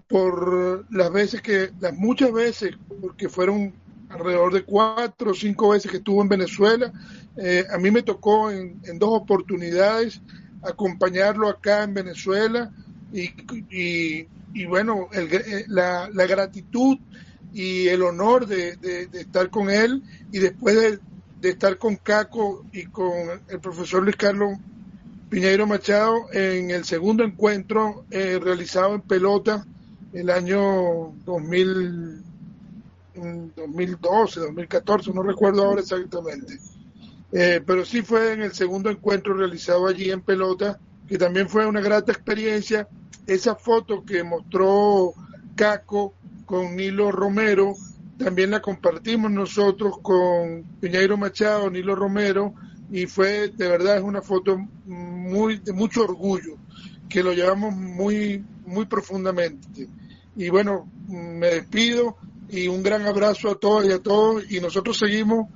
por las veces que, las muchas veces, porque fueron alrededor de cuatro o cinco veces que estuvo en Venezuela. Eh, a mí me tocó en, en, dos oportunidades acompañarlo acá en Venezuela y, y, y bueno, el, eh, la, la, gratitud y el honor de, de, estar con él y después de, de, estar con Caco y con el profesor Luis Carlos Piñeiro Machado en el segundo encuentro eh, realizado en pelota el año 2000 2012, 2014, no recuerdo ahora exactamente. Eh, pero sí fue en el segundo encuentro realizado allí en pelota, que también fue una grata experiencia. Esa foto que mostró Caco con Nilo Romero, también la compartimos nosotros con Piñeiro Machado, Nilo Romero, y fue, de verdad, es una foto muy, de mucho orgullo, que lo llevamos muy, muy profundamente. Y bueno, me despido y un gran abrazo a todas y a todos y nosotros seguimos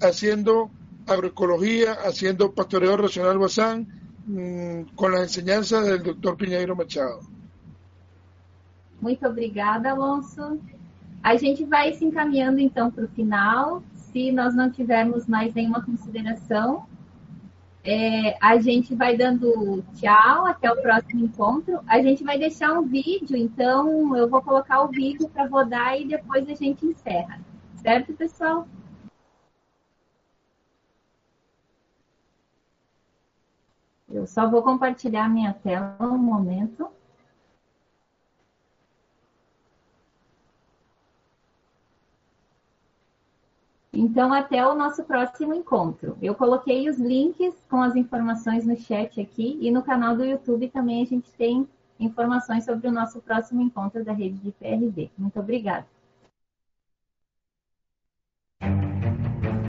haciendo agroecología, haciendo pastoreo racional Bazán mmm, con las enseñanzas del doctor Pinheiro Machado. Muito obrigada, Alonso. A gente vai se encaminhando então para o final. se nós não tivermos mais nenhuma consideração, é, a gente vai dando tchau até o próximo encontro. A gente vai deixar um vídeo, então eu vou colocar o vídeo para rodar e depois a gente encerra. Certo, pessoal? Eu só vou compartilhar minha tela um momento. Então, até o nosso próximo encontro. Eu coloquei os links com as informações no chat aqui e no canal do YouTube também a gente tem informações sobre o nosso próximo encontro da rede de PRD. Muito obrigada.